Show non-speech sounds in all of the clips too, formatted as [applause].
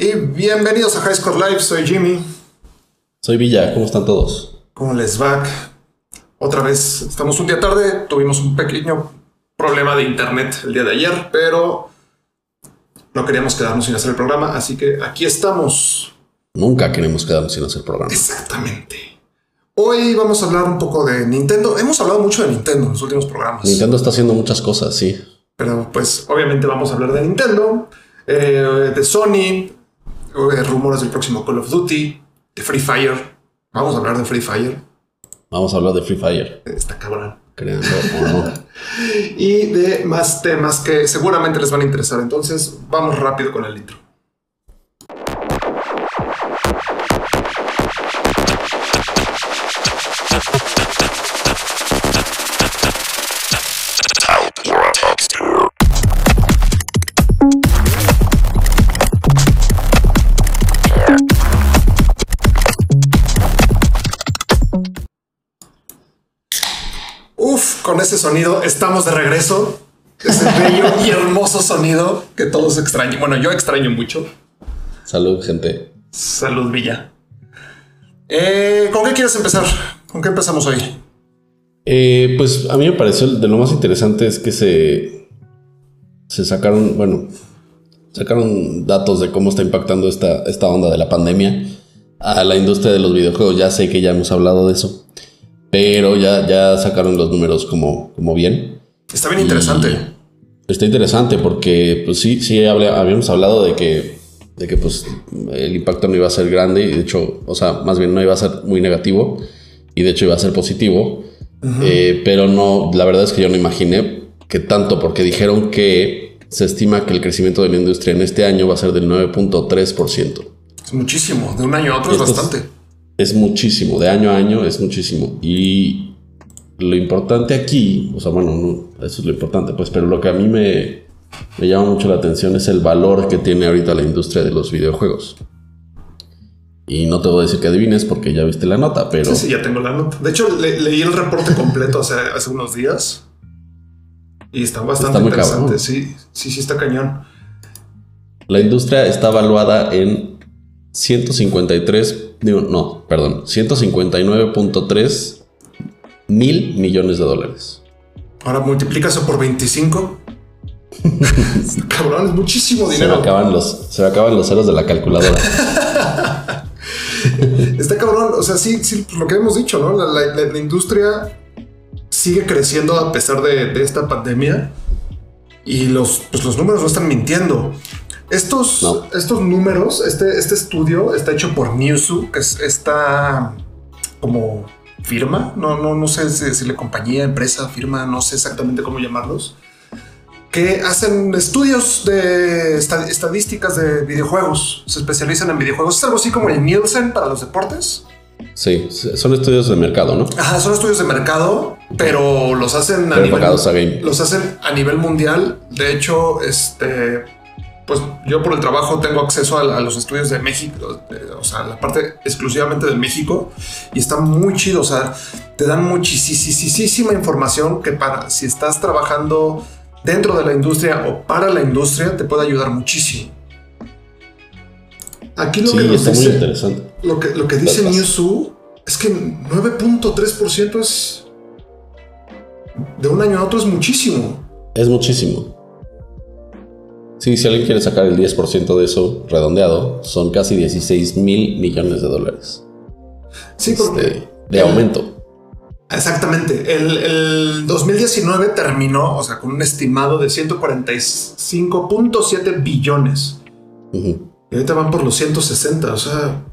Y bienvenidos a High Score Live, soy Jimmy. Soy Villa, ¿cómo están todos? ¿Cómo les va? Otra vez, estamos un día tarde, tuvimos un pequeño problema de internet el día de ayer, pero no queríamos quedarnos sin hacer el programa, así que aquí estamos. Nunca queremos quedarnos sin hacer el programa. Exactamente. Hoy vamos a hablar un poco de Nintendo. Hemos hablado mucho de Nintendo en los últimos programas. Nintendo está haciendo muchas cosas, sí. Pero pues obviamente vamos a hablar de Nintendo, eh, de Sony, rumores del próximo Call of Duty, de Free Fire. Vamos a hablar de Free Fire. Vamos a hablar de Free Fire. Está cabrón. Créanlo o no. Y de más temas que seguramente les van a interesar. Entonces, vamos rápido con el intro. Con ese sonido estamos de regreso. Ese bello y hermoso sonido que todos extrañan. Bueno, yo extraño mucho. Salud, gente. Salud, Villa. Eh, ¿Con qué quieres empezar? ¿Con qué empezamos hoy? Eh, pues a mí me pareció de lo más interesante es que se, se sacaron, bueno, sacaron datos de cómo está impactando esta, esta onda de la pandemia a la industria de los videojuegos. Ya sé que ya hemos hablado de eso, pero ya, ya sacaron los números como, como bien. Está bien interesante. Está interesante porque, pues sí, sí, habla- habíamos hablado de que, de que pues, el impacto no iba a ser grande y de hecho, o sea, más bien no iba a ser muy negativo y de hecho iba a ser positivo. Eh, pero no, la verdad es que yo no imaginé que tanto, porque dijeron que se estima que el crecimiento de la industria en este año va a ser del 9.3%. Es muchísimo. De un año a otro Esto es- bastante. Es muchísimo, de año a año es muchísimo. Y lo importante aquí, o sea, bueno, no, eso es lo importante, pues, pero lo que a mí me, me llama mucho la atención es el valor que tiene ahorita la industria de los videojuegos. Y no te voy a decir que adivines porque ya viste la nota, pero Sí, sí, ya tengo la nota. De hecho, le- leí el reporte completo hace, hace unos días. Y está bastante Está interesante. cabrón. Sí, sí, sí, está cañón. la industria está valuada en 153, digo, no, perdón, 159.3 mil millones de dólares. Ahora multiplica eso por 25. [laughs] Cabrón, es muchísimo Se me, dinero. acaban los, se me acaban los ceros de la calculadora. [laughs] Está cabrón. O sea, sí, sí, lo que hemos dicho, ¿no? La, la- la- la industria sigue creciendo a pesar de, de esta pandemia. Y los, pues los números no están mintiendo. Estos, No. estos números, este, este estudio está hecho por Newzoo, que es esta como firma. No, no, no sé si decirle compañía, empresa, firma, no sé exactamente cómo llamarlos. Que hacen estudios de esta- estadísticas de videojuegos. Se especializan en videojuegos. Es algo así como el Nielsen para los deportes. Sí, son estudios de mercado, ¿no? Ajá, son estudios de mercado, pero los hacen a Pero nivel, a los hacen a nivel mundial. De hecho, este, pues yo por el trabajo tengo acceso a, a los estudios de México, eh, o sea, la parte exclusivamente de México, y está muy chido. O sea, te dan muchísima información que para si estás trabajando dentro de la industria o para la industria te puede ayudar muchísimo. Aquí lo Sí, que nos está muy dice- interesante. lo que, lo que dice. Newzoo es que 9.3% es. De un año a otro es muchísimo. Es muchísimo. Sí, si alguien quiere sacar el 10% de eso redondeado, son casi 16 mil millones de dólares Sí, porque. este, de aumento. Exactamente. El, el 2019 terminó, o sea, con un estimado de 145.7 billones. Ujú. Y ahorita van por los 160. O sea,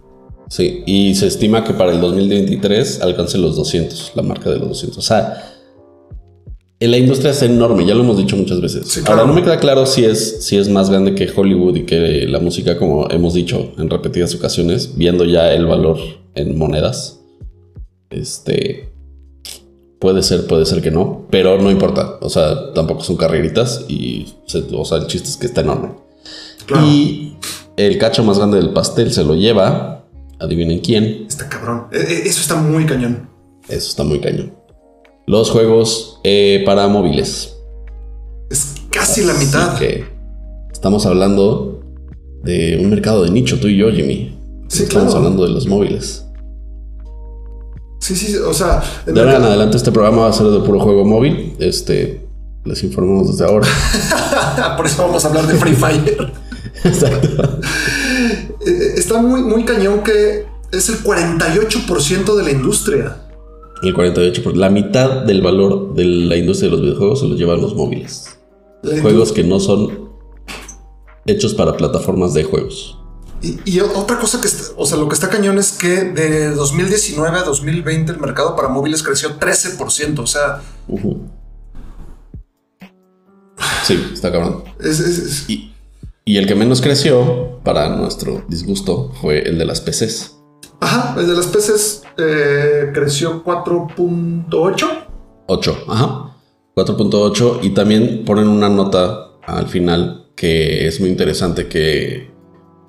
Sí, y se estima que para el 2023 alcance los 200, la marca de los 200. O sea, la industria es enorme, ya lo hemos dicho muchas veces. Sí, claro. Ahora, no me queda claro si es, si es más grande que Hollywood y que la música, como hemos dicho en repetidas ocasiones, viendo ya el valor en monedas. Este. Puede ser, puede ser que no, pero no importa. O sea, tampoco son carreritas y, o sea, el chiste es que está enorme. claro. Y el cacho más grande del pastel se lo lleva. Adivinen quién. Está cabrón. E- e- Eso está muy cañón. Eso está muy cañón. Los juegos eh, para móviles. Es casi la mitad. que estamos hablando de un mercado de nicho, tú y yo, Jimmy. Sí, Estamos claro. hablando de los móviles. Sí, sí, o sea, De ahora en adelante este programa va a ser de puro juego móvil. Este, les informamos desde ahora. [laughs] por eso vamos a hablar de Free Fire. [laughs] Exacto. Eh, Está muy, muy cañón que es el 48% de la industria. El 48%. por- La mitad del valor de la industria de los videojuegos se los llevan los móviles. Juegos que no son hechos para plataformas de juegos. Y, y otra cosa que está, o sea, lo que está cañón es que de 2019 a 2020 el mercado para móviles creció 13%. O sea. Sí, está cabrón. es, es- es- Y, y el que menos creció, para nuestro disgusto, fue el de las PCs. ajá, el de las PCs eh, creció 4.8. 8, ajá. 4.8 y también ponen una nota al final que es muy interesante que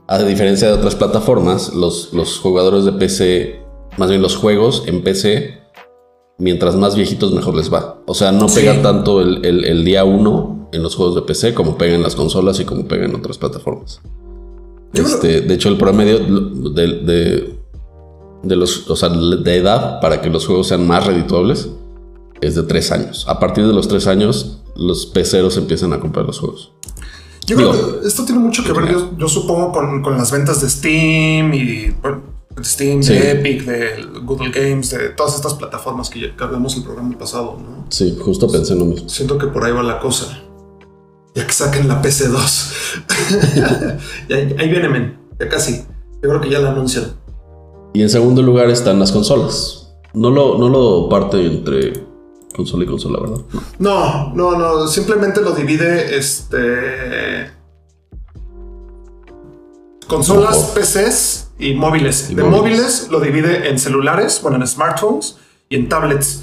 a diferencia de otras plataformas, los, los jugadores de PC, más bien los juegos en PC, mientras más viejitos mejor les va. O sea, no Sí. pega tanto el, el- el día 1 en los juegos de PC como pega en las consolas y como pega en otras plataformas. Este, de hecho, el promedio de, de, de los, o sea, de edad para que los juegos sean más redituables es de 3 años. A partir de los 3 años, los peceros empiezan a comprar los juegos. Yo Digo, creo que esto tiene mucho que ver, yo, yo supongo, con, con las ventas de Steam y bueno, de Steam, Sí. de Epic, de Google Games, de todas estas plataformas que, ya- que hablamos el programa pasado, ¿no? Sí, justo pensé en lo mismo. Siento que por ahí va la cosa. Ya que saquen la PC2. [laughs] Y ahí, ahí viene, men. Ya casi. Yo creo que ya la anuncian. Y en segundo lugar están las consolas. No lo, no lo parte entre consola y consola, ¿verdad? No. No, no. Simplemente lo divide este. Consolas, Ojo. PCs y móviles. Y de móviles. móviles. lo divide en celulares, bueno, en smartphones y en tablets.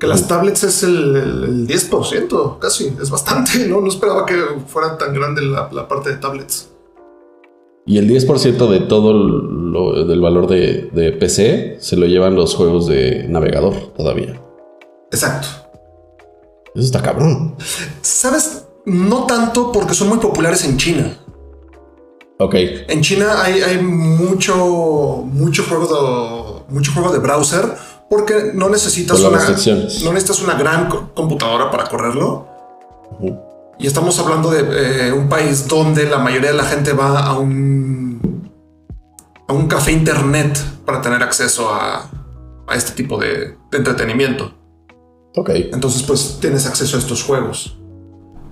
Que las tablets es el, el- el 10%, casi. Es bastante, ¿no? No esperaba que fuera tan grande la, la parte de tablets. Y el 10% de todo lo, del valor de, de PC se lo llevan los juegos de navegador todavía. Exacto. Eso está cabrón. ¿Sabes? No tanto porque son muy populares en China. Ok. En China hay, hay mucho, mucho juego de, mucho juego de browser porque no necesitas una, no necesitas una gran co- computadora para correrlo. Ujú. Y estamos hablando de eh, un país donde la mayoría de la gente va a un, a un café internet para tener acceso a, a este tipo de, de entretenimiento. Ok. Entonces, pues tienes acceso a estos juegos.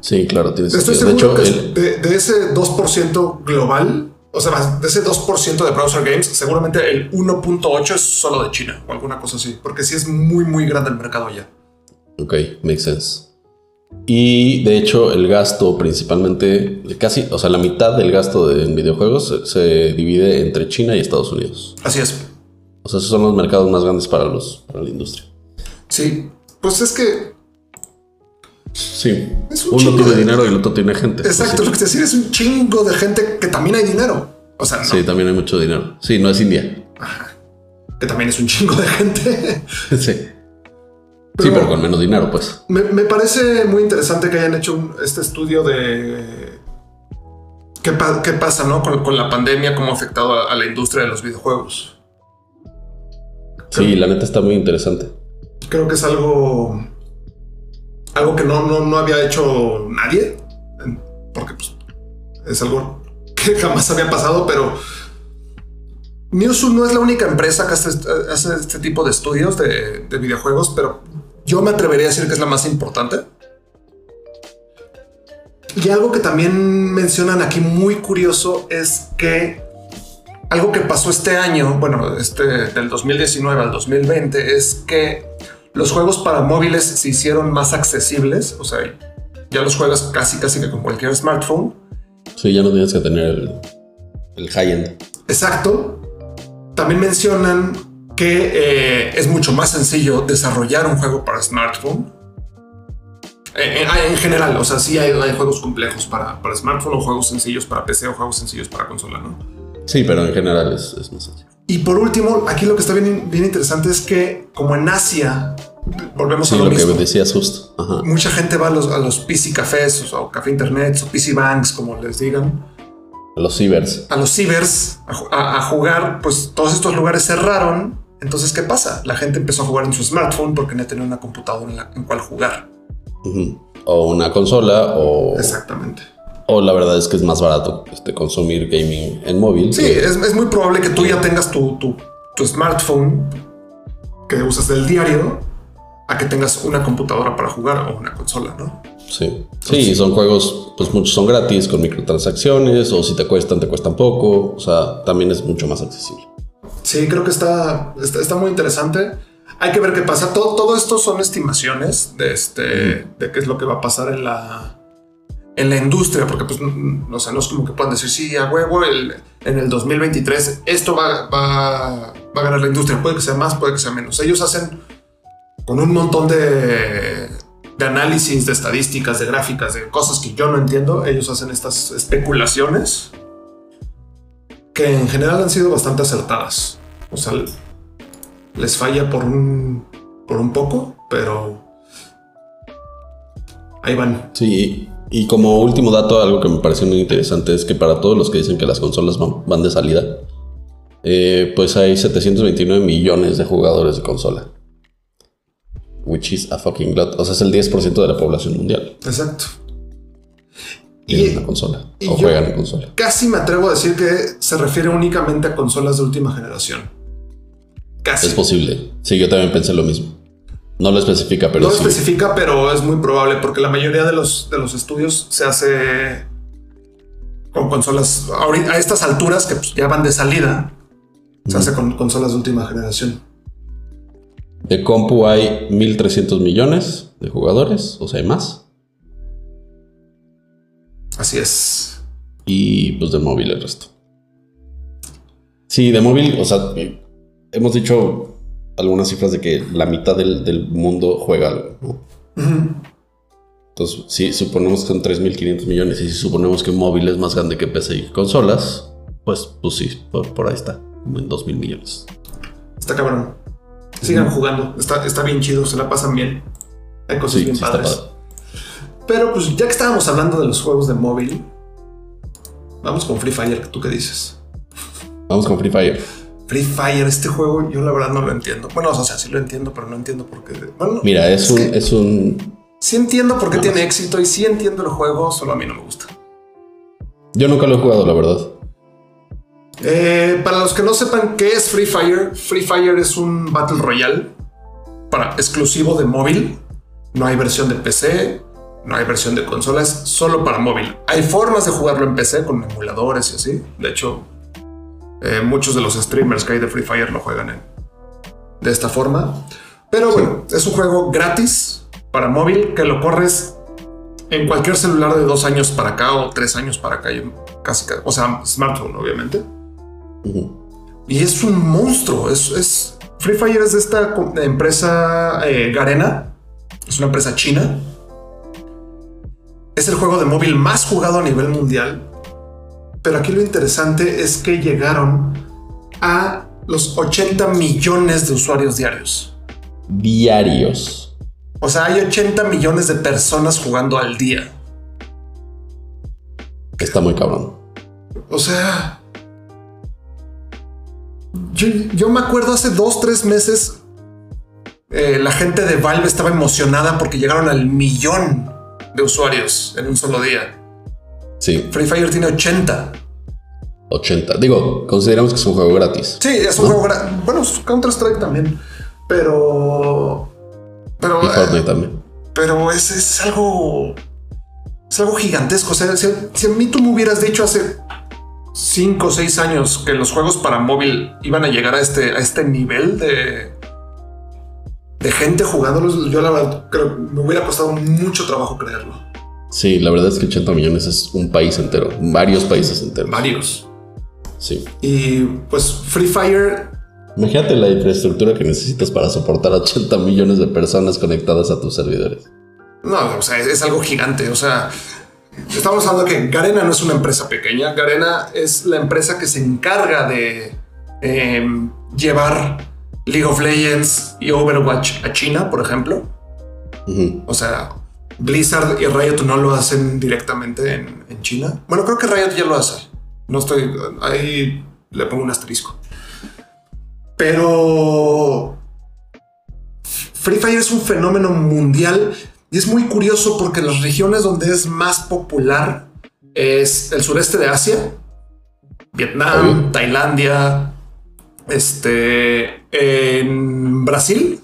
Sí, claro, tiene Estoy sentido. De seguro hecho, que el- de, de ese 2% global, o sea, de ese 2% de browser games, seguramente el 1.8 es solo de China o alguna cosa así, porque sí es muy, muy grande el mercado ya. Ok, makes sense. Y de hecho, el gasto principalmente, casi, o sea, la mitad del gasto de, en videojuegos se, se divide entre China y Estados Unidos. Así es. O sea, esos son los mercados más grandes para, los, para la industria. Sí, pues es que, Sí. Es un Uno tiene de- dinero y el otro tiene gente. exacto, lo que te decir es un chingo de gente que también hay dinero. O sea, no, Sí, también hay mucho dinero. Sí, no es India. que también es un chingo de gente. [laughs] sí. Sí, Pero- con menos dinero, pues. Me, me parece muy interesante que hayan hecho un- este estudio de qué, pa- qué pasa ¿no? con, con la pandemia, cómo ha afectado a, a la industria de los videojuegos. Sí, la neta está muy interesante. Creo que es algo, algo que no, no, no había hecho nadie, porque pues, es algo [laughs] que jamás había pasado, pero Newzoo no es la única empresa que hace, hace este tipo de estudios de, de videojuegos, pero yo me atrevería a decir que es la más importante. Y algo que también mencionan aquí muy curioso es que algo que pasó este año, bueno, este del 2019 al 2020, es que los juegos para móviles se hicieron más accesibles. O sea, ya los juegas casi, casi que con cualquier smartphone. Sí, ya no tienes que tener el, el high-end. Exacto. También mencionan que eh, es mucho más sencillo desarrollar un juego para smartphone. Eh, eh, en general, o sea, sí hay, hay juegos complejos para, para smartphone o juegos sencillos para PC o juegos sencillos para consola, ¿no? Sí, pero en general es, es más sencillo. Y por último, aquí lo que está bien, bien interesante es que como en Asia, volvemos Sí, a lo, lo que mismo. decías justo. Ajá. Mucha gente va a los, a los PC cafés o café internet o PC banks, como les digan. A los cibers. A los cibers a, jugar, pues todos estos lugares cerraron. Entonces, ¿qué pasa? La gente empezó a jugar en su smartphone porque no tenía una computadora en, la, en cual jugar. O una consola o... Exactamente. O la verdad es que es más barato este, consumir gaming en móvil. Sí, es, es, muy probable que tú ya tengas tu, tu, tu smartphone que usas del diario a que tengas una computadora para jugar o una consola, ¿no? Sí, sí, son juegos, pues muchos son gratis con microtransacciones o si te cuestan, te cuestan poco, o sea, también es mucho más accesible. Sí, creo que está, está, muy interesante. Hay que ver qué pasa. Todo, todo esto son estimaciones de, este, de qué es lo que va a pasar en la, en la industria, porque pues no, sé, no es como que puedan decir, sí, a huevo, el, en el 2023 esto va, va, va a ganar la industria. Puede que sea más, puede que sea menos. Ellos hacen con un montón de, de análisis, de estadísticas, de gráficas, de cosas que yo no entiendo. Ellos hacen estas especulaciones que en general han sido bastante acertadas. O sea, les falla por un, por un poco, pero ahí van. Sí, y como último dato, algo que me pareció muy interesante es que para todos los que dicen que las consolas van, de salida, eh, pues hay 729 millones de jugadores de consola which is a fucking lot. O sea, es el 10% de la población mundial. Exacto. y, una consola. o juegan en consola. Casi me atrevo a decir que se refiere únicamente a consolas de última generación. Casi. Es posible. Sí, yo también pensé lo mismo. No lo especifica, pero. No lo especifica, pero es muy probable porque la mayoría de los, de los estudios se hace con consolas. a estas alturas que pues, ya van de salida, se hace con consolas de última generación. De compu hay 1.300 millones de jugadores, o sea, hay más. Así es. Y pues de móvil el resto. Sí, de móvil, o sea, hemos dicho algunas cifras de que la mitad del, mundo juega algo. Entonces, si suponemos que son 3.500 millones y si suponemos que móvil es más grande que PC y consolas, pues, pues sí, por, por ahí está, como en 2.000 millones. Está cabrón. Sigan jugando. Está, está bien chido, se la pasan bien. Hay cosas bien padres. Pero pues ya que estábamos hablando de los juegos de móvil, vamos con Free Fire. ¿Tú qué dices? Vamos con Free Fire. Free Fire, este juego yo la verdad no lo entiendo. Bueno, o sea, sí lo entiendo, pero no entiendo por qué. Mira, es, un, es un. Sí entiendo por qué tiene éxito y sí entiendo el juego, solo a mí no me gusta. Yo nunca lo he jugado, la verdad. Eh, para los que no sepan qué es Free Fire, Free Fire es un Battle Royale para, exclusivo de móvil. No hay versión de PC, no hay versión de consolas, solo para móvil. Hay formas de jugarlo en PC con emuladores y así. De hecho, eh, muchos de los streamers que hay de Free Fire lo juegan de esta forma. Pero bueno, es un juego gratis para móvil que lo corres en cualquier celular de dos años para acá o tres años para acá. Casi, o sea, smartphone, obviamente. Y es un monstruo. Es, Free Fire es de esta empresa eh, Garena. Es una empresa china. Es el juego de móvil más jugado a nivel mundial. Pero aquí lo interesante es que llegaron a los 80 millones de usuarios diarios. Diarios. O sea, hay 80 millones de personas jugando al día. Está muy cabrón. O sea, yo, me acuerdo hace dos, tres meses, eh, la gente de Valve estaba emocionada porque llegaron al millón de usuarios en un solo día. Sí. Free Fire tiene 80. 80. Digo, consideramos que es un juego gratis. Sí, es un juego gratis. Bueno, Counter Strike también. Pero. Pero. Y Fortnite también. Pero es, es algo. Es algo gigantesco. O sea, si, si a mí tú me hubieras dicho hace 5 o 6 años que los juegos para móvil iban a llegar a este, a este nivel de, de gente jugándolos, yo la verdad creo me hubiera costado mucho trabajo creerlo. Sí, la verdad es que 80 millones es un país entero, varios países enteros. Varios. Sí. Y pues Free Fire. Imagínate la infraestructura que necesitas para soportar a 80 millones de personas conectadas a tus servidores. No, o sea, es algo gigante. O sea, Estamos hablando que Garena no es una empresa pequeña. Garena es la empresa que se encarga de em, llevar League of Legends y Overwatch a China, por ejemplo. O sea, Blizzard y Riot no lo hacen directamente en, China. Bueno, creo que Riot ya lo hace. No estoy. Ahí le pongo un asterisco. Pero. Free Fire es un fenómeno mundial y es muy curioso porque las regiones donde es más popular es el sureste de Asia, Vietnam, Tailandia, este, en Brasil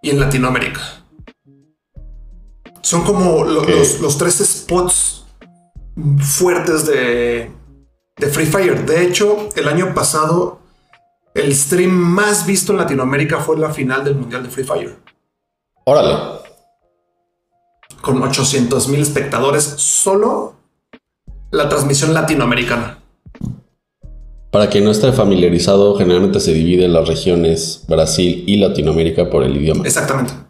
y en Latinoamérica. Son como los, los, tres spots fuertes de, de Free Fire. De hecho, el año pasado, el stream más visto en Latinoamérica fue la final del Mundial de Free Fire. Órale. Con 800 mil espectadores, solo la transmisión latinoamericana. Para quien no esté familiarizado, generalmente se divide en las regiones Brasil y Latinoamérica por el idioma. Exactamente.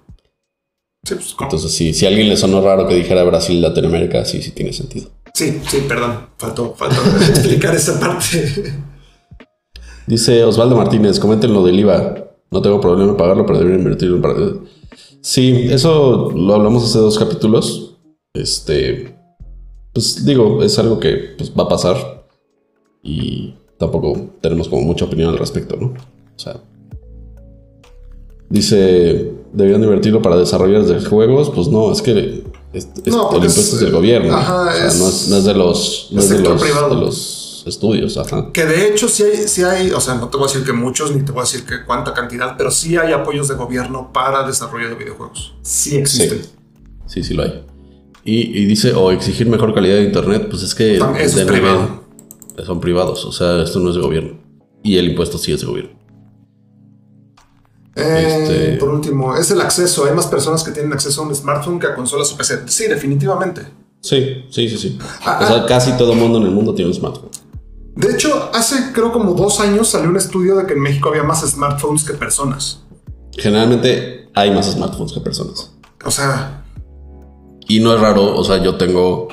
Pues, Entonces, si, si a alguien le sonó raro que dijera Brasil y Latinoamérica, sí, sí tiene sentido. Sí, sí, perdón. Faltó, faltó [laughs] explicar esa parte. Dice Osvaldo Martínez, comenten lo del IVA. No tengo problema en pagarlo, pero debería invertirlo para... Sí, eso lo hablamos hace dos capítulos. Este, pues digo, es algo que pues, va a pasar. Y tampoco tenemos como mucha opinión al respecto, ¿no? O sea, dice, debían invertirlo para desarrollar de juegos, pues no, es que el impuesto es del gobierno, o sea, no, es, de los, no es de los, de los estudios, ajá. Que de hecho sí hay, sí hay, o sea, no te voy a decir que muchos, ni te voy a decir que cuánta cantidad, pero sí hay apoyos de gobierno para desarrollo de videojuegos. Sí existen. Sí, sí, lo hay. Y, dice, o exigir mejor calidad de internet, pues es que... es privado son privados, o sea, esto no es de gobierno. Y el impuesto sí es de gobierno. Eh, este, por último, es el acceso. Hay más personas que tienen acceso a un smartphone que a consolas o PC. Sí, definitivamente. Sí, sí, sí, sí. Ah, o sea, ah. casi todo el mundo en el mundo tiene un smartphone. De hecho, hace creo como dos años salió un estudio de que en México había más smartphones que personas. Generalmente hay más smartphones que personas. O sea. Y no es raro, o sea, yo tengo.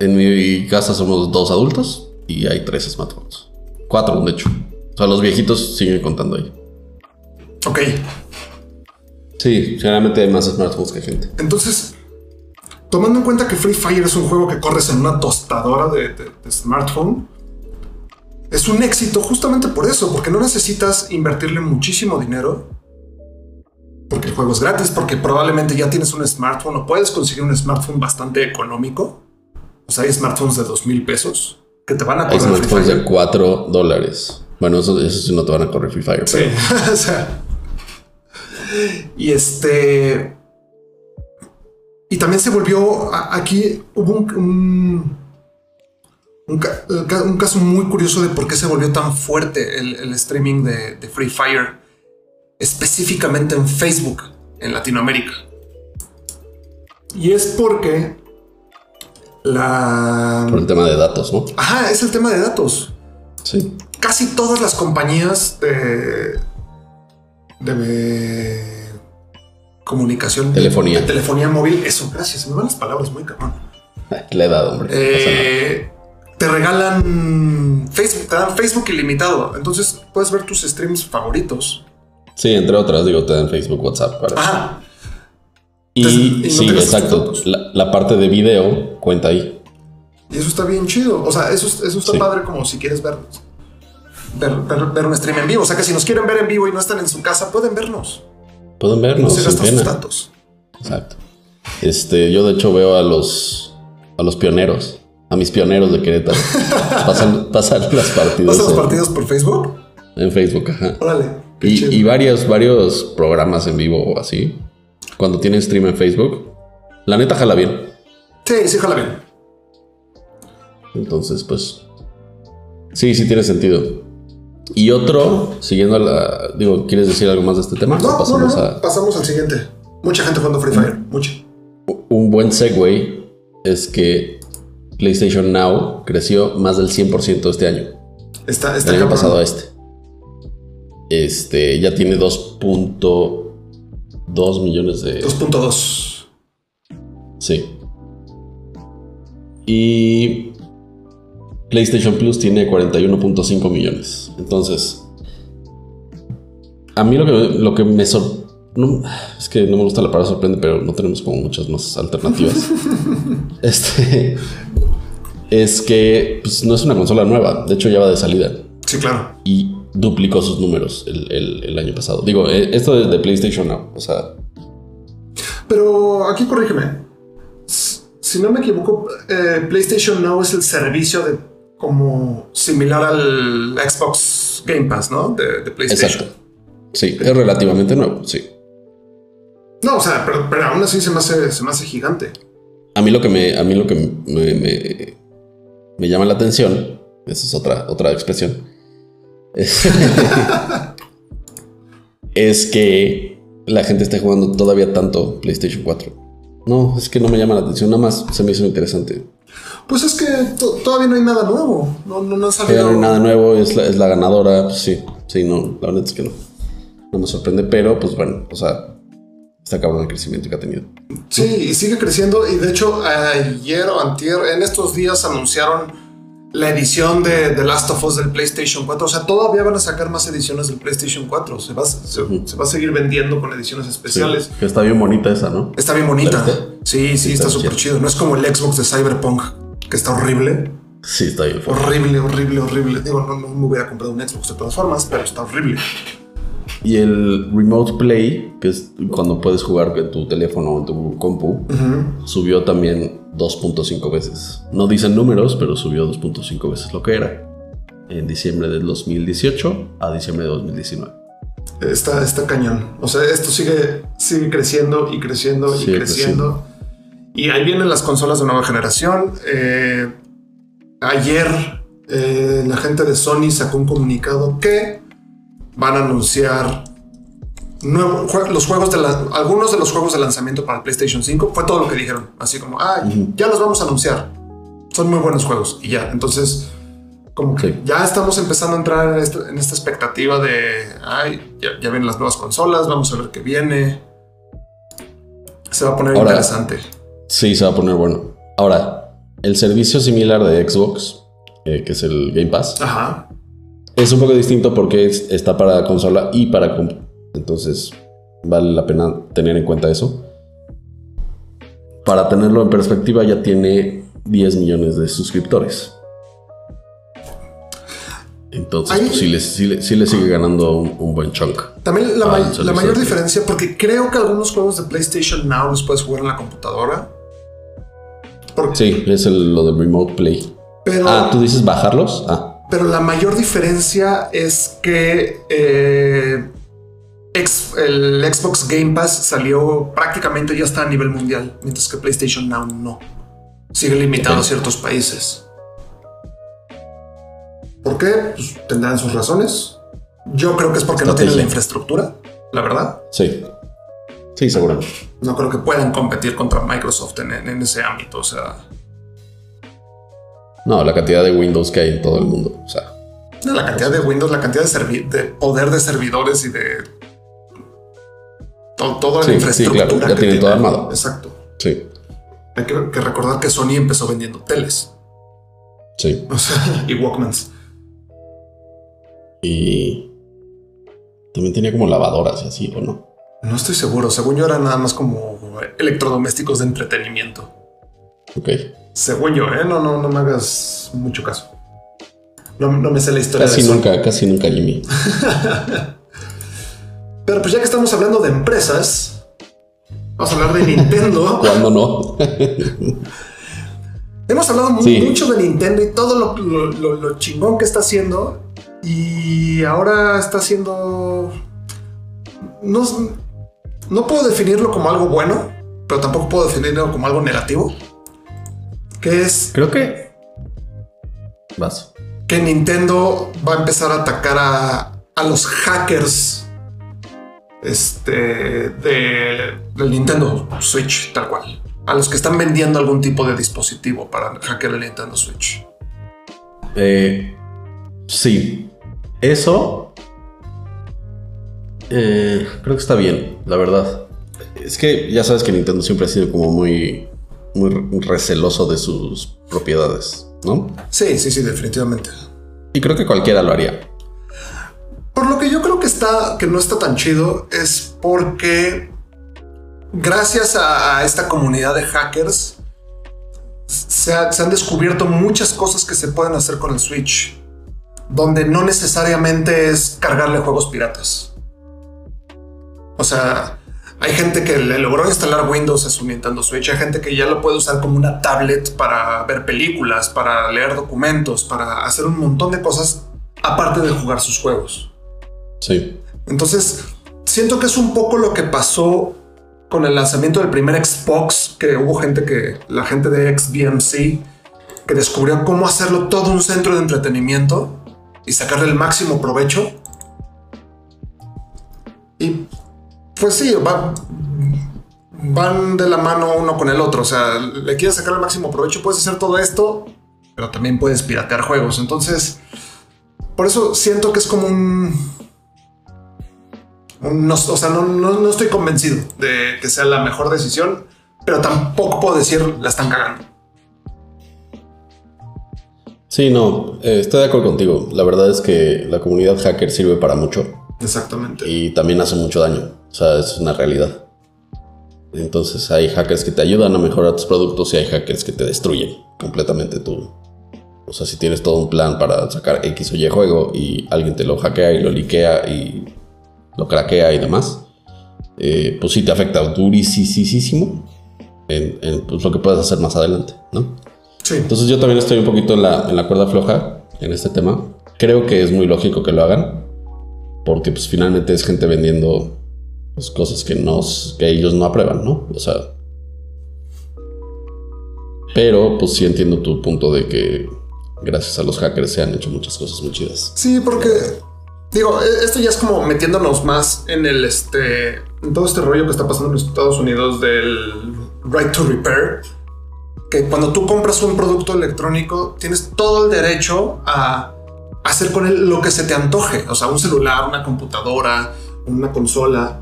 En mi casa somos dos adultos y hay tres smartphones. Cuatro, de hecho. O sea, los viejitos siguen contando ahí. Ok. Sí, generalmente hay más smartphones que gente. Entonces, tomando en cuenta que Free Fire es un juego que corres en una tostadora de, smartphone, es un éxito justamente por eso, porque no necesitas invertirle muchísimo dinero, porque el juego es gratis, porque probablemente ya tienes un smartphone o puedes conseguir un smartphone bastante económico. O sea, hay smartphones de dos mil pesos que te van a correr. Hay smartphones de 4 dólares. Bueno, eso, eso, sí no te van a correr Free Fire. Sí, [laughs] o sea. Y este. Y también se volvió. Aquí hubo un, un, caso muy curioso de por qué se volvió tan fuerte el, streaming de, de, Free Fire, específicamente en Facebook, en Latinoamérica. Y es porque la... Por el tema de datos, ¿no? Ajá, es el tema de datos. Sí. Casi todas las compañías de... de comunicación. Telefonía. De telefonía móvil. Eso, gracias. Me van las palabras muy cabrón. Le he dado, hombre. Eh, te regalan Facebook, te dan Facebook ilimitado. Entonces puedes ver tus streams favoritos. Sí, entre otras, digo, te dan Facebook, WhatsApp. Para Ajá. Y, sí, exacto. La, parte de video cuenta ahí. Y eso está bien chido. O sea, eso, eso está padre como si quieres ver, ver, un stream en vivo. O sea, que si nos quieren ver en vivo y no están en su casa, pueden vernos. Pueden vernos. No sus datos. Exacto. Este, yo de hecho veo a los a los pioneros, a mis pioneros de Querétaro. [laughs] pasan, pasan las partidas. ¿Pasan los partidos por Facebook? En Facebook, ajá. Órale. Y, y, varios, varios programas en vivo así cuando tiene stream en Facebook. La neta jala bien. Sí, sí jala bien. Entonces, pues. Sí, sí tiene sentido. Y otro, siguiendo a la. Digo, ¿quieres decir algo más de este tema? No, pasamos, no, pasamos al siguiente. Mucha gente jugando Free Fire, mucha. Un buen segue es que PlayStation Now creció más del 100% este año. Está, está el año pasado a este. Este ya tiene 2. 2 millones de... 2.2. Sí. Y PlayStation Plus tiene 41.5 millones. Entonces, a mí lo que, lo que me sorprende... es que no me gusta la palabra sorprende, pero no tenemos como muchas más alternativas. [laughs] este... es que pues, no es una consola nueva. De hecho, ya va de salida. Sí, claro. Y duplicó sus números el, el- el año pasado. Digo, eh, esto de, de PlayStation Now. O sea, Pero aquí corrígeme. Si no me equivoco, eh, PlayStation Now es el servicio de como similar al Xbox Game Pass, ¿no? De, de PlayStation. exacto. Sí, es relativamente nuevo, sí. No, o sea, pero, pero aún así se me hace, se me hace gigante. A mí lo que me, a mí lo que me, me- me llama la atención, esa es otra, otra expresión, es, [laughs] es que la gente esté jugando todavía tanto PlayStation 4. No, es que no me llama la atención, nada más se me hizo interesante. Pues es que to- todavía no hay nada nuevo. No, no, no ha Todavía salido. no hay nada nuevo, es la, es la ganadora, pues sí, sí, no, la verdad es que no. No me sorprende, pero pues bueno, o sea, está cabrón el crecimiento que ha tenido. Sí, y sigue creciendo. Y de hecho, ayer o antier, en estos días anunciaron la edición de The Last of Us del PlayStation 4. O sea, todavía van a sacar más ediciones del PlayStation 4. Se va, se, se va a seguir vendiendo con ediciones especiales. Sí, que está bien bonita esa, ¿no? Está bien bonita. ¿Viste? Sí, sí, está súper chido. No es como el Xbox de Cyberpunk, que está horrible. Sí, está bien. Horrible, horrible, horrible. Digo, no, no me hubiera comprado un Xbox de todas formas, pero está horrible. Y el Remote Play, que es cuando puedes jugar en tu teléfono o en tu compu, subió también 2.5 veces. No dicen números, pero subió 2.5 veces lo que era. En diciembre del 2018 a diciembre de 2019. Está, está cañón. O sea, esto sigue, sigue creciendo y creciendo y Sigue creciendo. Y ahí vienen las consolas de nueva generación. Eh, ayer eh, la gente de Sony sacó un comunicado que van a anunciar nuevo- los juegos de la- algunos de los juegos de lanzamiento para el PlayStation 5. Fue todo lo que dijeron. Así como, ah, ya los vamos a anunciar. Son muy buenos juegos y ya. Entonces, como que Sí. ya estamos empezando a entrar en esta, en esta expectativa de, ay, ya, ya vienen las nuevas consolas, vamos a ver qué viene. Se va a poner Ahora- interesante. Sí, se va a poner bueno. Ahora, el servicio similar de Xbox, eh, que es el Game Pass, Ajá. es un poco distinto porque es- está para consola y para compu. Entonces, vale la pena tener en cuenta eso. Para tenerlo en perspectiva, ya tiene 10 millones de suscriptores. Entonces, Ahí- pues, sí, le, sí le- sí le sigue ganando un, un buen chunk. También la, ma- la mayor diferencia, porque creo que algunos juegos de PlayStation Now los puedes jugar en la computadora. Sí, es el- lo del Remote Play. pero, Ah, ¿tú dices bajarlos? Ah, pero la mayor diferencia es que eh, ex- el Xbox Game Pass salió prácticamente ya está a nivel mundial, mientras que PlayStation Now no. Sigue limitado a ciertos países. ¿Por qué? Pues tendrán sus razones. Yo creo que es porque no tienen la infraestructura, la verdad. sí. Sí, seguro. No creo que puedan competir contra Microsoft en, en ese ámbito. O sea, No, la cantidad de Windows que hay en todo el mundo. O sea, no, la cantidad de Windows, la cantidad de, poder de servidores y de to- toda Sí, la sí, infraestructura. claro, ya que tienen todo armado. Exacto. sí, Hay que, que recordar que Sony empezó vendiendo teles sí. o sea, [laughs] y Walkmans. Y también tenía como lavadoras y así, ¿o no? No estoy seguro. Según yo, era nada más como electrodomésticos de entretenimiento. Ok. Según yo, ¿eh? No, no, no me hagas mucho caso. No, no me sé la historia Casi de nunca, casi nunca, Jimmy. [laughs] Pero pues ya que estamos hablando de empresas, vamos a hablar de Nintendo. [laughs] ¿Cuándo no? [laughs] Hemos hablado Sí. mucho de Nintendo y todo lo, lo- lo- lo chingón que está haciendo. Y ahora está haciendo. No, no puedo definirlo como algo bueno, pero tampoco puedo definirlo como algo negativo. Que es Creo que. Vas. que Nintendo va a empezar a atacar a, a los hackers este, de, del Nintendo Switch, tal cual. A los que están vendiendo algún tipo de dispositivo para hackear el Nintendo Switch. Eh, sí. Eso. Eh, creo que está bien, la verdad. Es que ya sabes que Nintendo siempre ha sido como muy. Muy receloso de sus propiedades, ¿no? Sí, sí, sí, definitivamente. Y creo que cualquiera lo haría. Por lo que yo creo que está, que no está tan chido, es porque gracias a, a esta comunidad de hackers se, se han descubierto muchas cosas que se pueden hacer con el Switch, donde no necesariamente es cargarle juegos piratas. O sea, hay gente que le logró instalar Windows a su Nintendo Switch. Hay gente que ya lo puede usar como una tablet para ver películas, para leer documentos, para hacer un montón de cosas aparte de jugar sus juegos. Sí. Entonces, siento que es un poco lo que pasó con el lanzamiento del primer Xbox, que hubo gente que, la gente de XBMC, que descubrió cómo hacerlo todo un centro de entretenimiento y sacarle el máximo provecho. Pues sí, van de la mano uno con el otro. O sea, le quieres sacar el máximo provecho, puedes hacer todo esto, pero también puedes piratear juegos. Entonces, por eso siento que es como un. o sea, no, no, estoy convencido de que sea la mejor decisión, pero tampoco puedo decir la están cagando. Sí, no, eh, estoy de acuerdo contigo. La verdad es que la comunidad hacker sirve para mucho. Exactamente. Y también hace mucho daño. O sea, es una realidad. Entonces hay hackers que te ayudan a mejorar tus productos y hay hackers que te destruyen completamente tu... O sea, si tienes todo un plan para sacar X o Y juego y alguien te lo hackea y lo liquea y lo craquea y demás, eh, pues sí te afecta durísimo en, en pues, lo que puedes hacer más adelante, ¿no? Sí. Entonces yo también estoy un poquito en la, en la cuerda floja en este tema. Creo que es muy lógico que lo hagan porque pues finalmente es gente vendiendo pues, cosas que, nos, que ellos no aprueban, ¿no? O sea... Pero pues sí entiendo tu punto de que gracias a los hackers se han hecho muchas cosas muy chidas. Sí, porque digo, e, esto ya es como metiéndonos más en el este, en todo este rollo que está pasando en los Estados Unidos del right to repair. Que cuando tú compras un producto electrónico, tienes todo el derecho a hacer con él lo que se te antoje. O sea, un celular, una computadora, una consola.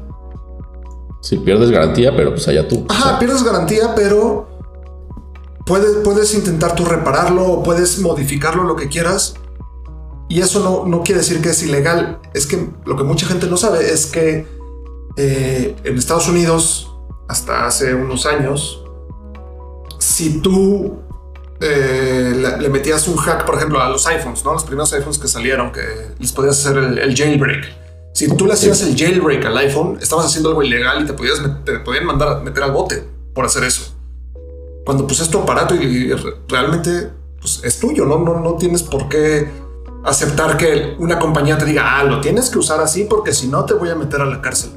Si pierdes garantía, pero pues allá tú. Ajá, pierdes garantía, pero puedes, puedes intentar tú repararlo o puedes modificarlo lo que quieras. Y eso no, no quiere decir que es ilegal. Es que lo que mucha gente no sabe es que eh, en Estados Unidos, hasta hace unos años, si tú eh, le, metías un hack, por ejemplo, a los iPhones, ¿no? Los primeros iPhones que salieron, que les podías hacer el, jailbreak. Si tú le hacías el jailbreak al iPhone, estabas haciendo algo ilegal y te, podías, te podían mandar a meter al bote por hacer eso. Cuando pues es tu aparato y, realmente pues, es tuyo, ¿no? ¿no? No tienes por qué aceptar que una compañía te diga, ah, lo tienes que usar así porque si no te voy a meter a la cárcel.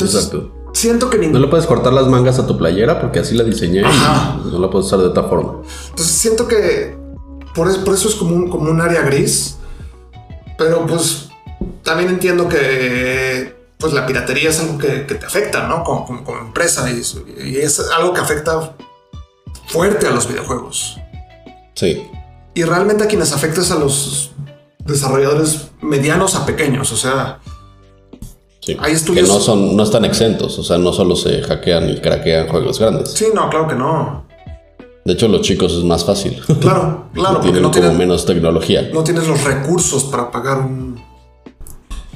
Exacto siento que No le puedes cortar las mangas a tu playera porque así la diseñé y no la puedes usar de otra forma. Entonces siento que por, eso es como un, como un área gris. Pero pues también entiendo que pues la piratería es algo que, te afecta, ¿no? Como, como, empresa y, y, es algo que afecta fuerte a los videojuegos. Sí. Y realmente a quienes afecta es a los desarrolladores medianos a pequeños, o sea, hay estudios... Que no, son, no están exentos, o sea, no solo se hackean y craquean juegos grandes. Sí, no, claro que no. De hecho, los chicos es más fácil. Claro, [laughs] claro. tienen no como menos tecnología. No tienes los recursos para pagar un...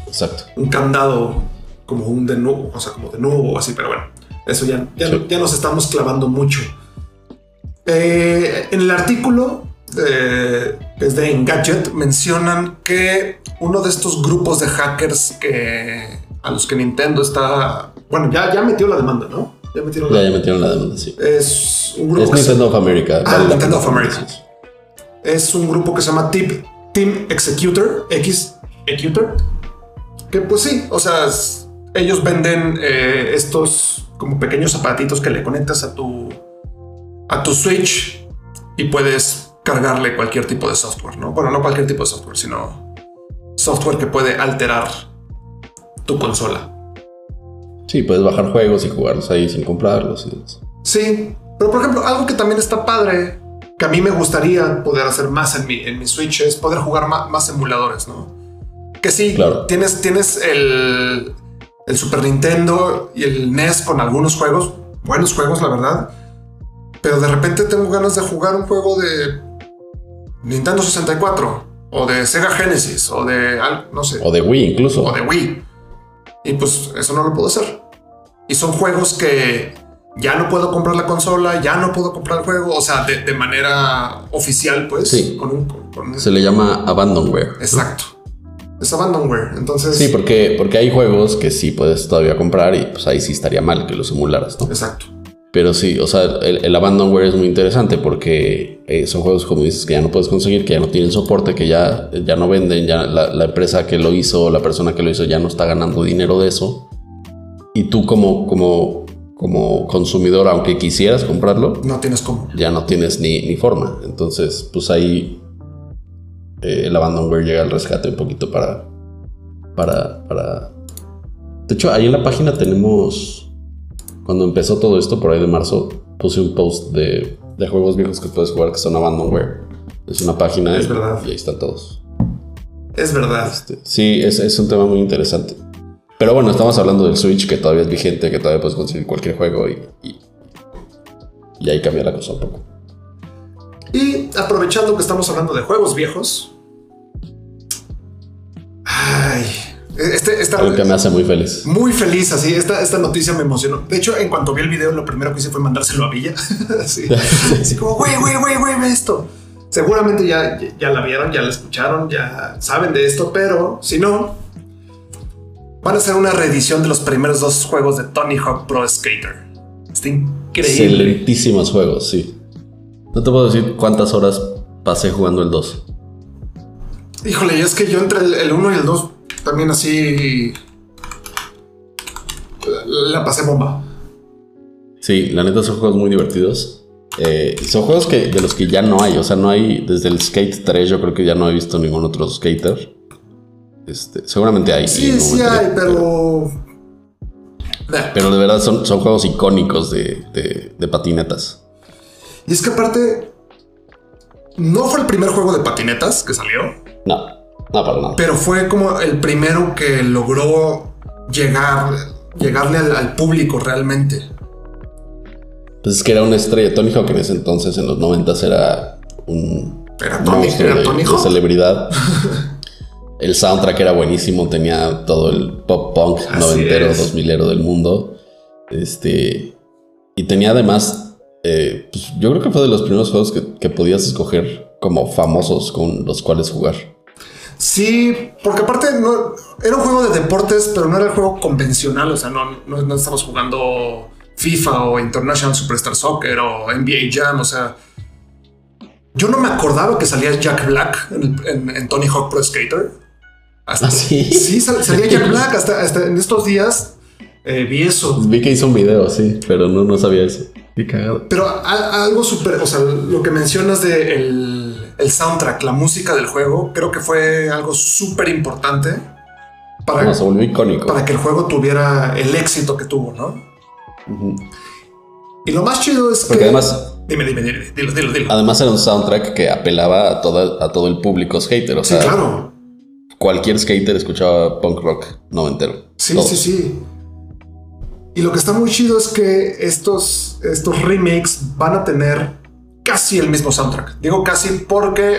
Exacto. Un candado como un de nuevo, o sea, como de nuevo o así, pero bueno, eso ya, ya, nos estamos clavando mucho. Eh, en el artículo eh, desde Engadget mencionan que uno de estos grupos de hackers que a los que Nintendo está. Bueno, ya, ya metió la demanda, ¿no? Ya metieron la, ya, metieron la demanda, sí. Es un grupo. Es Nintendo of America. Ah, Nintendo of America. Es un grupo que se llama Team, Team Executor, X Executor. Que pues sí, o sea, ellos venden eh, estos como pequeños aparatitos que le conectas a tu a tu Switch y puedes cargarle cualquier tipo de software, ¿no? Bueno, no cualquier tipo de software, sino software que puede alterar tu consola. Sí, puedes bajar juegos y jugarlos ahí sin comprarlos. Sí, pero por ejemplo, algo que también está padre, que a mí me gustaría poder hacer más en mi, en mi Switch, es poder jugar más, emuladores, ¿no? Que sí, claro. tienes, tienes el, el Super Nintendo y el NES con algunos juegos, buenos juegos, la verdad. Pero de repente tengo ganas de jugar un juego de Nintendo 64 o de Sega Genesis o de no sé. O de Wii incluso. O de Wii. Y pues eso no lo puedo hacer. Y son juegos que ya no puedo comprar la consola, ya no puedo comprar el juego, o sea, de, de manera oficial, pues. Sí. Con un, con un- Se le llama abandonware. Exacto. Es abandonware. Entonces. Sí, porque, porque hay juegos que sí puedes todavía comprar y pues ahí sí estaría mal que los emularas, ¿no? Exacto. Pero sí, o sea, el, el abandonware es muy interesante porque eh, son juegos, como dices, que ya no puedes conseguir, que ya no tienen soporte, que ya, ya no venden, ya la, la empresa que lo hizo, la persona que lo hizo ya no está ganando dinero de eso. Y tú como, como, como consumidor, aunque quisieras comprarlo, No tienes cómo. ya no tienes ni, ni forma. Entonces, pues ahí eh, el abandonware llega al rescate un poquito para, para, para... De hecho, ahí en la página tenemos... Cuando empezó todo esto, por ahí de marzo, puse un post de, de juegos viejos que puedes jugar que son abandonware. Es una página Es y, verdad. y ahí están todos. Es verdad. Este, sí, es, es un tema muy interesante. Pero bueno, estamos hablando del Switch, que todavía es vigente, que todavía puedes conseguir cualquier juego y, y, y ahí cambia la cosa un poco. Y aprovechando que estamos hablando de juegos viejos. Ay. Este, esta, Algo que me hace muy feliz. muy feliz así. Esta, esta noticia me emocionó. De hecho, en cuanto vi el video, lo primero que hice fue mandárselo a Villa. [laughs] así, [laughs] así como, güey, güey, güey, güey, ve esto. Seguramente ya, ya la vieron, ya la escucharon, ya saben de esto, pero si no, van a hacer una reedición de los primeros dos juegos de Tony Hawk Pro Skater. Está increíble. Excelentísimos juegos, sí. No te puedo decir cuántas horas pasé jugando el 2. Híjole, es que yo entre el 1 y el 2 también así la pasé bomba. Sí, la neta son juegos muy divertidos. Eh, son juegos que, de los que ya no hay. O sea, no hay. Desde el Skate 3, yo creo que ya no he visto ningún otro skater. Este, seguramente hay. Sí, sí hay, pero. Pero de verdad son, son juegos icónicos de, de- de patinetas. Y es que aparte, no fue el primer juego de patinetas que salió, No, no para nada. pero fue como el primero que logró llegar, llegarle al, al público realmente. Pues es que era una estrella. Tony Hawk en ese entonces, en los 90 era un Era Tony, era de, Tony de Hawk. celebridad. [laughs] el soundtrack era buenísimo, tenía todo el pop punk Así noventero, es. dos milero del mundo. Este. Y tenía además. Eh, pues, yo creo que fue de los primeros juegos que, que podías escoger como famosos con los cuales jugar. Sí, porque aparte no, era un juego de deportes, pero no era el juego convencional. O sea, no, no, no estamos jugando FIFA o International Superstar Soccer o NBA Jam. O sea, yo no me acordaba que salía Jack Black en, el- en- en Tony Hawk Pro Skater. Hasta, ¿Ah, sí? Sí, sal- salía Jack [laughs] Black. Hasta, hasta en estos días eh, vi eso. Vi que hizo un video, sí, pero no, no sabía eso. Qué cagado. Pero a- algo súper, o sea, lo que mencionas de el, el soundtrack, la música del juego, creo que fue algo súper importante para, No, se volvió icónico. para que el juego tuviera el éxito que tuvo, ¿no? Y lo más chido es Porque que... además, Dime, dime, dime, dilo, dilo, dilo. además era un soundtrack que apelaba a, toda, a todo el público skater. O sí, sea, claro. cualquier skater escuchaba punk rock noventero. Sí, Todos. sí, sí. Y lo que está muy chido es que estos, estos remakes van a tener casi el mismo soundtrack. Digo casi porque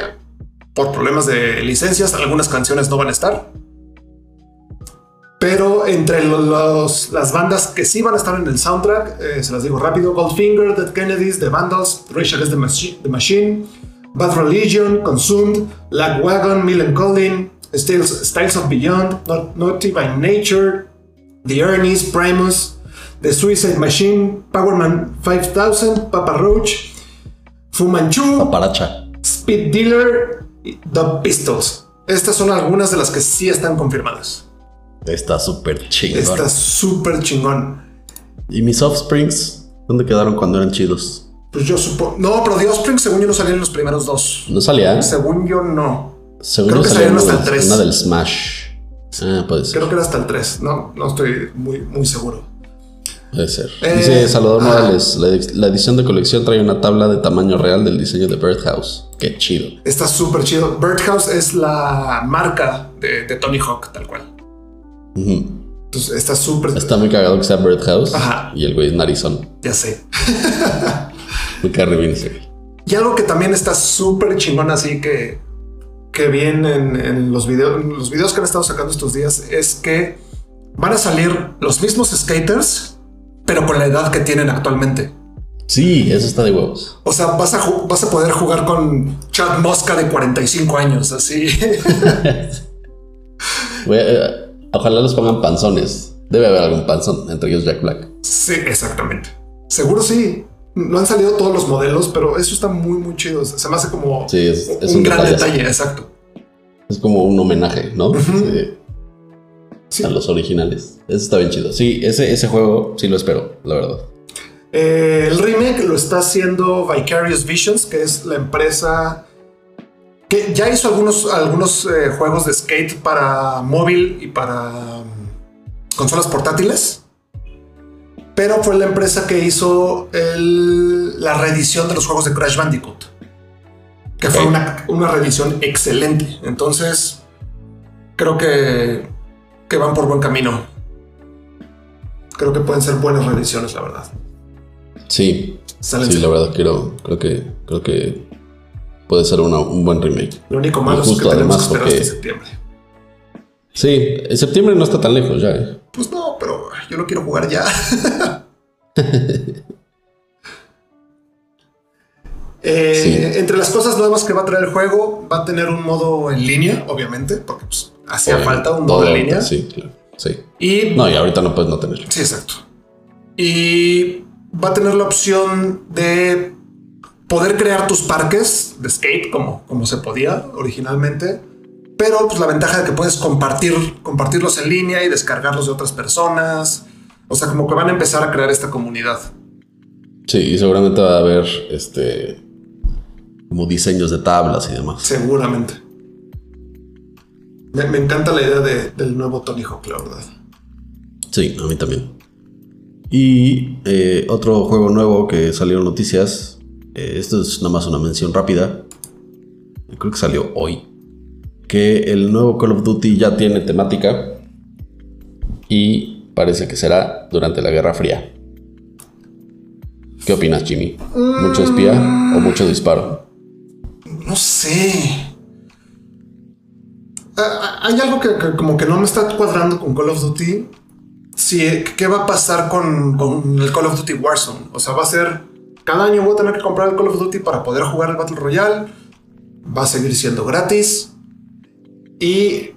por problemas de licencias algunas canciones no van a estar. Pero entre las bandas que sí van a estar en el soundtrack, eh, se las digo rápido, Goldfinger, Dead Kennedys, The Vandals, Rage Against the, Machi- the Machine, Bad Religion, Consumed, Lagwagon, Millen Collin, Styles, Styles of Beyond, Naughty by Nature, The Ernie's, Primus, The Suicide Machine, Powerman 5000, Papa Roach, Fu Manchu, Paparacha. Speed Dealer y The Pistols. Estas son algunas de las que sí están confirmadas. Está súper chingón. Está súper chingón. ¿Y mis offsprings? ¿Dónde quedaron cuando eran chidos? Pues yo supongo. No, pero The Offspring, según yo, no salían los primeros dos. ¿No salía? Según yo, no. Según creo yo que salía salieron una hasta el del- tres. Una del Smash. Ah, puede ser. Creo que era hasta el 3. No, no estoy muy, muy seguro. Puede ser. Eh, Dice Salvador. Morales, la, la edición de colección trae una tabla de tamaño real del diseño de Birdhouse. Qué chido. Está súper chido. Birdhouse es la marca de, de Tony Hawk, tal cual. Entonces está súper. Está muy cagado que sea Birdhouse Ajá. y el güey es narizón. Ya sé. [laughs] Bien güey. Y algo que también está súper chingón así que, que viene en, en los videos, en los videos que han estado sacando estos días es que van a salir los mismos skaters, pero con la edad que tienen actualmente. Sí, eso está de huevos. O sea, vas a, vas a poder jugar con Chad Mosca de 45 años, así. [laughs] Eh, ojalá los pongan panzones. Debe haber algún panzón, entre ellos Jack Black. Sí, exactamente. Seguro sí. No han salido todos los modelos, pero eso está muy, muy chido. Se me hace como un, gran detalle, exacto. Es como un homenaje, ¿no? sí. A los originales. Eso está bien chido. Sí, ese, ese juego sí lo espero, la verdad. Eh, el remake lo está haciendo Vicarious Visions, que es la empresa que ya hizo algunos, algunos eh, juegos de skate para móvil y para mm, consolas portátiles. Pero fue la empresa que hizo la reedición de los juegos de Crash Bandicoot. Que fue una, una reedición excelente. Entonces, creo que, que van por buen camino. Creo que pueden ser buenas reediciones, la verdad. Sí. Sí, la verdad creo, creo que creo que puede ser un buen remake. Lo único malo es que tenemos que esperar septiembre. Sí, en septiembre no está tan lejos ya. ¿eh? Pues no, pero yo lo quiero jugar ya. [laughs] Eh, entre las cosas nuevas que va a traer el juego, va a tener un modo en línea, obviamente, porque pues, hacía falta un modo en línea. Sí, claro. Sí. Y, no, y ahorita no puedes no tenerlo. Sí, exacto. Y va a tener la opción de poder crear tus parques de skate como, como se podía originalmente, pero pues la ventaja de que puedes compartir, compartirlos en línea y descargarlos de otras personas. O sea, como que van a empezar a crear esta comunidad. Sí, y seguramente va a haber este como diseños de tablas y demás. Seguramente. Me, encanta la idea del nuevo Tony Hawk, la verdad. Sí, a mí también. Y eh, otro juego nuevo que salió en noticias. Eh, esto es nada más una mención rápida. Creo que salió hoy. Que el nuevo Call of Duty ya tiene temática. Y parece que será durante la Guerra Fría. ¿Qué opinas, Jimmy? ¿Mucho espía o mucho disparo? No sé. Ah, ah, hay algo que, como que no me está cuadrando con Call of Duty sí, ¿qué va a pasar con, el Call of Duty Warzone? O sea, va a ser, cada año voy a tener que comprar el Call of Duty para poder jugar el Battle Royale, va a seguir siendo gratis y,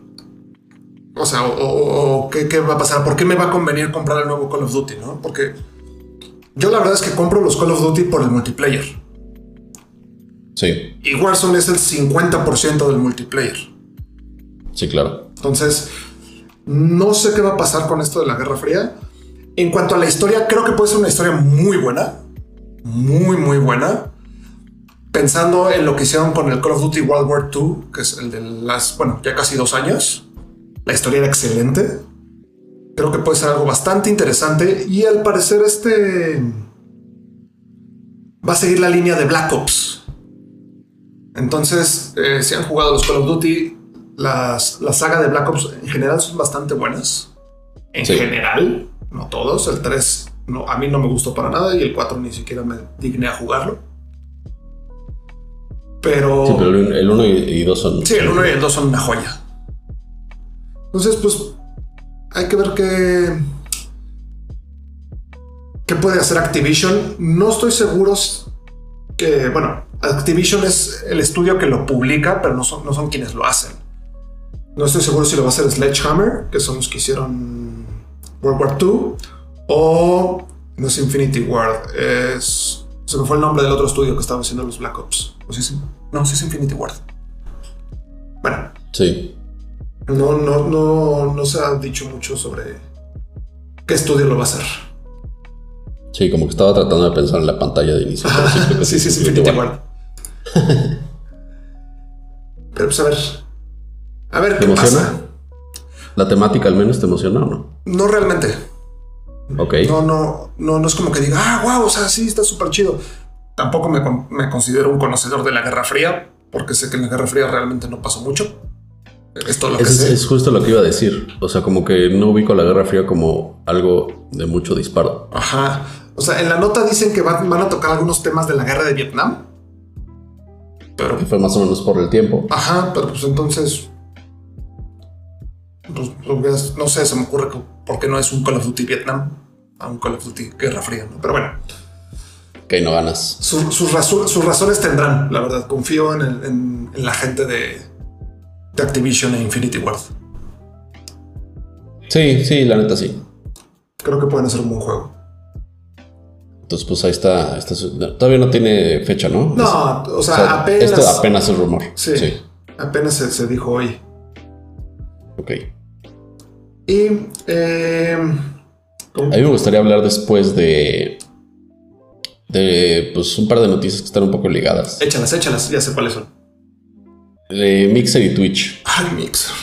o sea, o, ¿qué, va a pasar? ¿Por qué me va a convenir comprar el nuevo Call of Duty? ¿no? Porque yo la verdad es que compro los Call of Duty por el multiplayer. Sí. Y Warzone es el 50% del multiplayer. Sí, claro. Entonces, no sé qué va a pasar con esto de la Guerra Fría. En cuanto a la historia, creo que puede ser una historia muy buena. Muy, muy buena. Pensando en lo que hicieron con el Call of Duty World War II, que es el de las, bueno, ya casi dos años. La historia era excelente. Creo que puede ser algo bastante interesante. Y al parecer este va a seguir la línea de Black Ops. Entonces, eh, si han jugado los Call of Duty, las, la saga de Black Ops en general son bastante buenas. En general, no todos. El 3 no, a mí no me gustó para nada y el 4 ni siquiera me digné a jugarlo. Pero. Sí, pero el 1 y 2 son. Sí, el 1 y el 2 son una joya. Entonces, pues. Hay que ver qué. ¿Qué puede hacer Activision? No estoy seguro que. Bueno, Activision es el estudio que lo publica, pero no son, no son quienes lo hacen. No estoy seguro si lo va a hacer Sledgehammer, que son los que hicieron World War II, o no es Infinity Ward, es. Se me fue el nombre del otro estudio que estaba haciendo los Black Ops. ¿O sí, no, sí es Infinity Ward. Bueno. Sí. No, no, no, no se ha dicho mucho sobre qué estudio lo va a hacer. Sí, como que estaba tratando de pensar en la pantalla de inicio. sí, sí, es Infinity Ward. [laughs] pero pues a ver, a ver, ¿qué emociona? ¿La temática al menos te emociona o no? No realmente. Ok. No, no, no, no es como que diga, ah, wow, o sea, sí, está súper chido. Tampoco me, considero un conocedor de la Guerra Fría, porque sé que en la Guerra Fría realmente no pasó mucho. Es todo lo que sé. Es justo lo que iba a decir. O sea, como que no ubico la Guerra Fría como algo de mucho disparo. Ajá. O sea, en la nota dicen que van, van a tocar algunos temas de la Guerra de Vietnam. Pero. Que fue más o menos por el tiempo. Ajá, pero pues entonces pues, no sé, se me ocurre que por qué no es un Call of Duty Vietnam. a un Call of Duty Guerra Fría, ¿no? Pero bueno. Que no ganas. Sus, razones tendrán, la verdad. Confío en, el, en, en la gente de, de Activision e Infinity Ward. Sí, sí, la neta sí. Creo que pueden hacer un buen juego. Entonces, pues ahí está, está Todavía no tiene fecha, ¿no? No, o, sea, apenas. Esto apenas es rumor. Sí. Apenas se, se, dijo hoy. Ok. Y. Eh, a mí me gustaría hablar después de. De pues un par de noticias que están un poco ligadas. Échalas, échalas, ya sé cuáles son. De Mixer y Twitch. Ay, Mixer.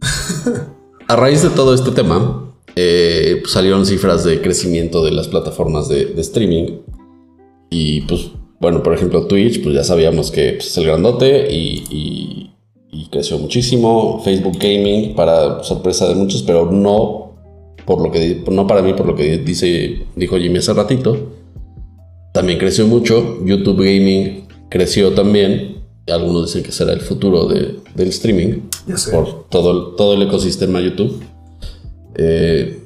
[laughs] a raíz de todo este tema, eh, pues, salieron cifras de crecimiento de las plataformas de, streaming. Y pues, bueno, por ejemplo, Twitch, pues ya sabíamos que pues, es el grandote y, creció muchísimo. Facebook Gaming, para sorpresa de muchos, pero no por lo que no para mí, por lo que dice, dijo Jimmy hace ratito. También creció mucho. YouTube Gaming creció también. Algunos dicen que será el futuro del streaming. Por todo, todo el ecosistema YouTube. Eh,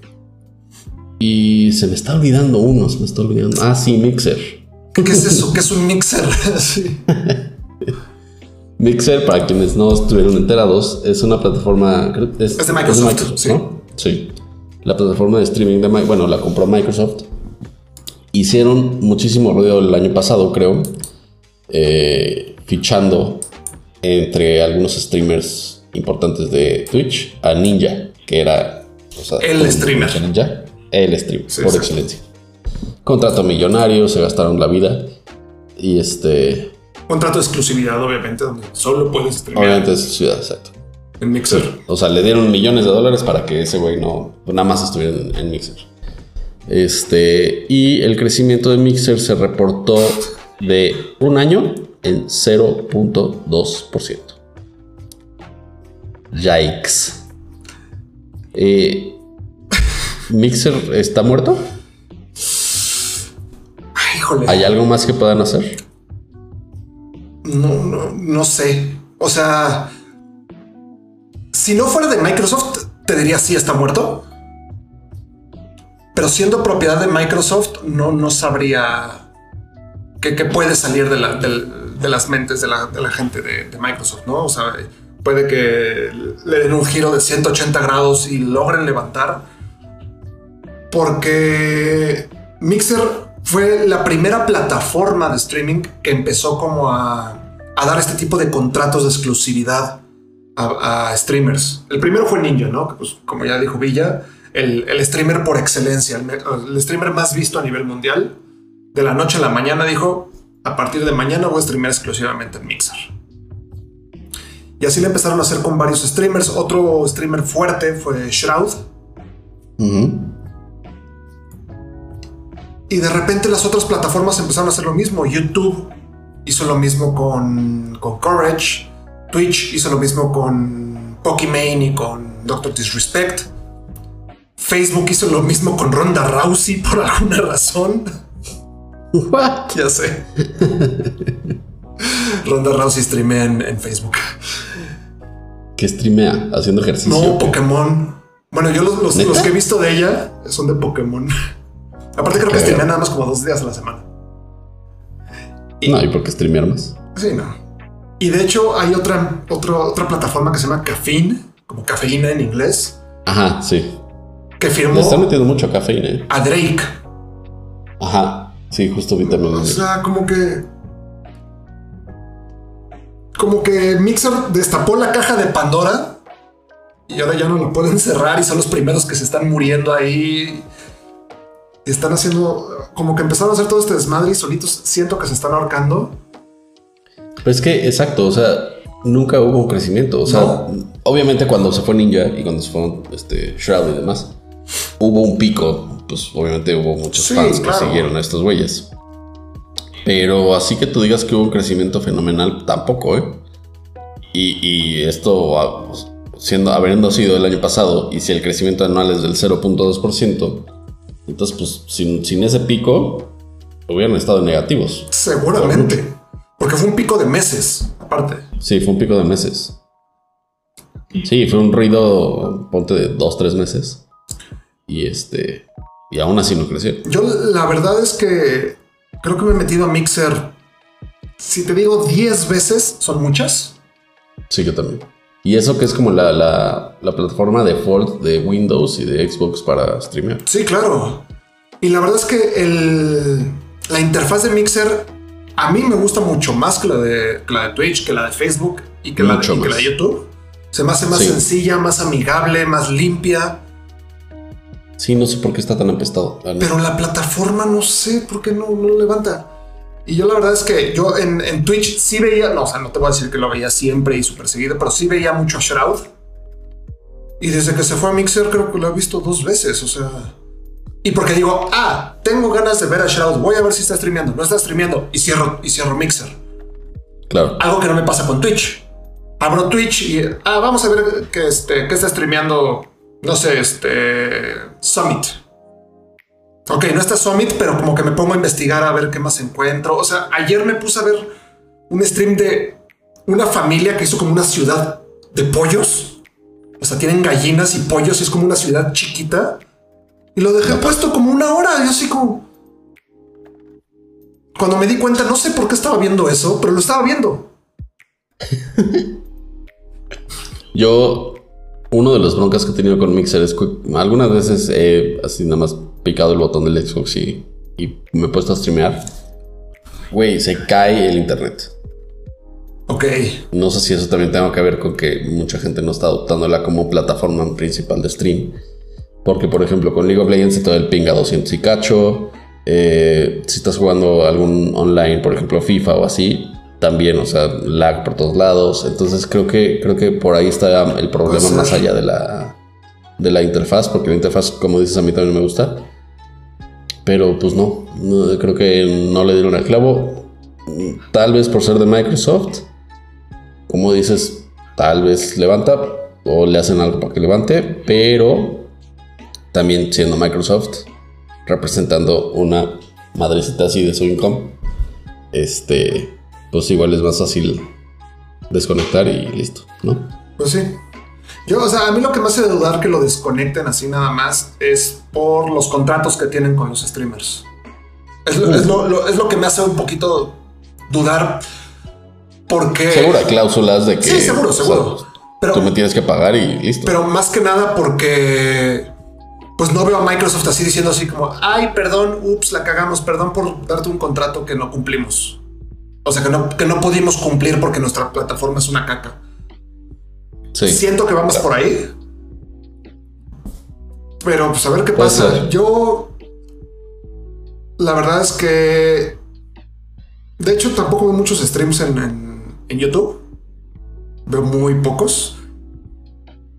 y se me está olvidando uno, se me está olvidando. Ah, sí, Mixer. ¿Qué es eso? ¿Qué es un Mixer? [laughs] [laughs] Mixer, para quienes no estuvieron enterados, es una plataforma. Es, de Microsoft, ¿sí? sí. La plataforma de streaming de Microsoft, bueno, la compró Microsoft. Hicieron muchísimo ruido el año pasado, creo, eh, fichando entre algunos streamers importantes de Twitch a Ninja, que era el streamer. Ya, el streamer, por excelencia. Contrato millonario, se gastaron la vida. Y este. Contrato de exclusividad, obviamente, donde solo puedes streamear. Obviamente es exclusividad, exacto. En Mixer. O sea, le dieron millones de dólares para que ese güey no. Nada más estuviera en, Mixer. Este. Y el crecimiento de Mixer se reportó de un año en 0.2%. Yikes. Eh, ¿Mixer está muerto? ¿Hay algo más que puedan hacer? No, no, no sé. O sea, si no fuera de Microsoft, te diría sí está muerto. Pero siendo propiedad de Microsoft, no, no sabría qué, puede salir de, las mentes de la, gente de, de, Microsoft, ¿no? O sea, puede que le den un giro de 180 grados y logren levantar. Porque Mixer fue la primera plataforma de streaming que empezó como a, dar este tipo de contratos de exclusividad a, streamers. El primero fue Ninja, ¿no? Que pues, como ya dijo Villa, el, streamer por excelencia, el, el, streamer más visto a nivel mundial. De la noche a la mañana dijo, a partir de mañana voy a streamear exclusivamente en Mixer. Y así le empezaron a hacer con varios streamers. Otro streamer fuerte fue Shroud. Y de repente las otras plataformas empezaron a hacer lo mismo. YouTube hizo lo mismo con, con Courage. Twitch hizo lo mismo con Pokimane y con Doctor Disrespect. Facebook hizo lo mismo con Ronda Rousey por [laughs] alguna razón. What? [laughs] Ya sé. Ronda Rousey streamea en Facebook que streamea haciendo ejercicio. No, Pokémon. Bueno, yo los, que he visto de ella son de Pokémon. Aparte creo que streamea nada más como dos días a la semana. No, ¿y por qué streamear más? Sí, no. Y de hecho hay otra, otra plataforma que se llama Caffeine, como cafeína en inglés. Ajá, sí. Que firmó... Le está metiendo mucho cafeína. ¿eh? A Drake. Ajá, sí, justo vi también. O sea, como que como que Mixer destapó la caja de Pandora y ahora ya no lo pueden cerrar y son los primeros que se están muriendo ahí. Y están haciendo como que empezaron a hacer todo este desmadre y solitos siento que se están ahorcando. Pero es que, exacto, o sea, nunca hubo un crecimiento. O sea, obviamente cuando se fue Ninja y cuando se fue este, Shroud y demás, hubo un pico. Pues obviamente hubo muchos fans que siguieron a estos güeyes. Pero así que tú digas que hubo un crecimiento fenomenal, tampoco, ¿eh? Y, esto, ah, pues, siendo, habiendo sido el año pasado, y si el crecimiento anual es del 0.2%, entonces, pues, sin, ese pico, hubieran estado negativos. Seguramente. Porque fue un pico de meses, aparte. Sí, fue un pico de meses. Sí, fue un ruido, ponte de dos, tres meses. Y este. Y aún así no crecieron. Yo la verdad es que creo que me he metido a Mixer. Si te digo 10 veces, son muchas. Sí, yo también. Y eso que es como la, la, la plataforma default de Windows y de Xbox para streamear. Sí, claro. Y la verdad es que el, la interfaz de Mixer a mí me gusta mucho más que la de, que la de Twitch, que la de Facebook y que, la, Mucho y que más. la de YouTube. Se me hace más Sí. sencilla, más amigable, más limpia. Sí, no sé por qué está tan apestado. Pero la plataforma no sé por qué no, no levanta. Y yo la verdad es que yo en, en Twitch sí veía, no, o sea, no te voy a decir que lo veía siempre y súper seguido, pero sí veía mucho a Shroud. Y desde que se fue a Mixer creo que lo he visto dos veces, o sea... Y porque digo, ah, tengo ganas de ver a Shroud, voy a ver si está streameando, no está streameando y cierro, y cierro Mixer. Claro. Algo que no me pasa con Twitch. Abro Twitch y, ah, vamos a ver que, este, que está streameando, no sé, este, Summit. Ok, no está Summit, pero como que me pongo a investigar a ver qué más encuentro. O sea, ayer me puse a ver un stream de una familia que hizo como una ciudad de pollos. O sea, tienen gallinas y pollos y es como una ciudad chiquita. Y lo dejé puesto como una hora. Y así como... Cuando me di cuenta, no sé por qué estaba viendo eso, pero lo estaba viendo. [laughs] Yo, uno de los broncas que he tenido con Mixer es que algunas veces así nada más picado el botón del Xbox y, y me he puesto a streamear. Güey, se cae el internet. Ok. No sé si eso también tenga que ver con que mucha gente no está adoptándola como plataforma principal de stream. Porque, por ejemplo, con League of Legends se te da el ping a 200 y cacho. Eh, si estás jugando algún online, por ejemplo, FIFA o así, también, o sea, lag por todos lados. Entonces creo que, creo que por ahí está el problema Puede ser. más allá de la, de la interfaz, porque la interfaz, como dices, a mí también me gusta. Pero pues no, no, creo que no le dieron el clavo. Tal vez por ser de Microsoft, como dices, tal vez levanta o le hacen algo para que levante, pero también siendo Microsoft, representando una madrecita así de su income, este, pues igual es más fácil desconectar y listo, ¿no? Pues sí. Yo, o sea, a mí lo que me hace dudar que lo desconecten así nada más es por los contratos que tienen con los streamers. Es lo, es lo- lo- es lo que me hace un poquito dudar porque... Seguro hay cláusulas de que Sí, seguro, o sea, seguro. Pero, tú me tienes que pagar y listo. pero más que nada porque... Pues no veo a Microsoft así diciendo así como, ay, perdón, ups, la cagamos, perdón por darte un contrato que no cumplimos. O sea, que no, que no pudimos cumplir porque nuestra plataforma es una caca. Sí. Siento que vamos por ahí. Pero pues a ver qué pasa. Yo. La verdad es que. De hecho, tampoco veo muchos streams en, en- en YouTube. Veo muy pocos.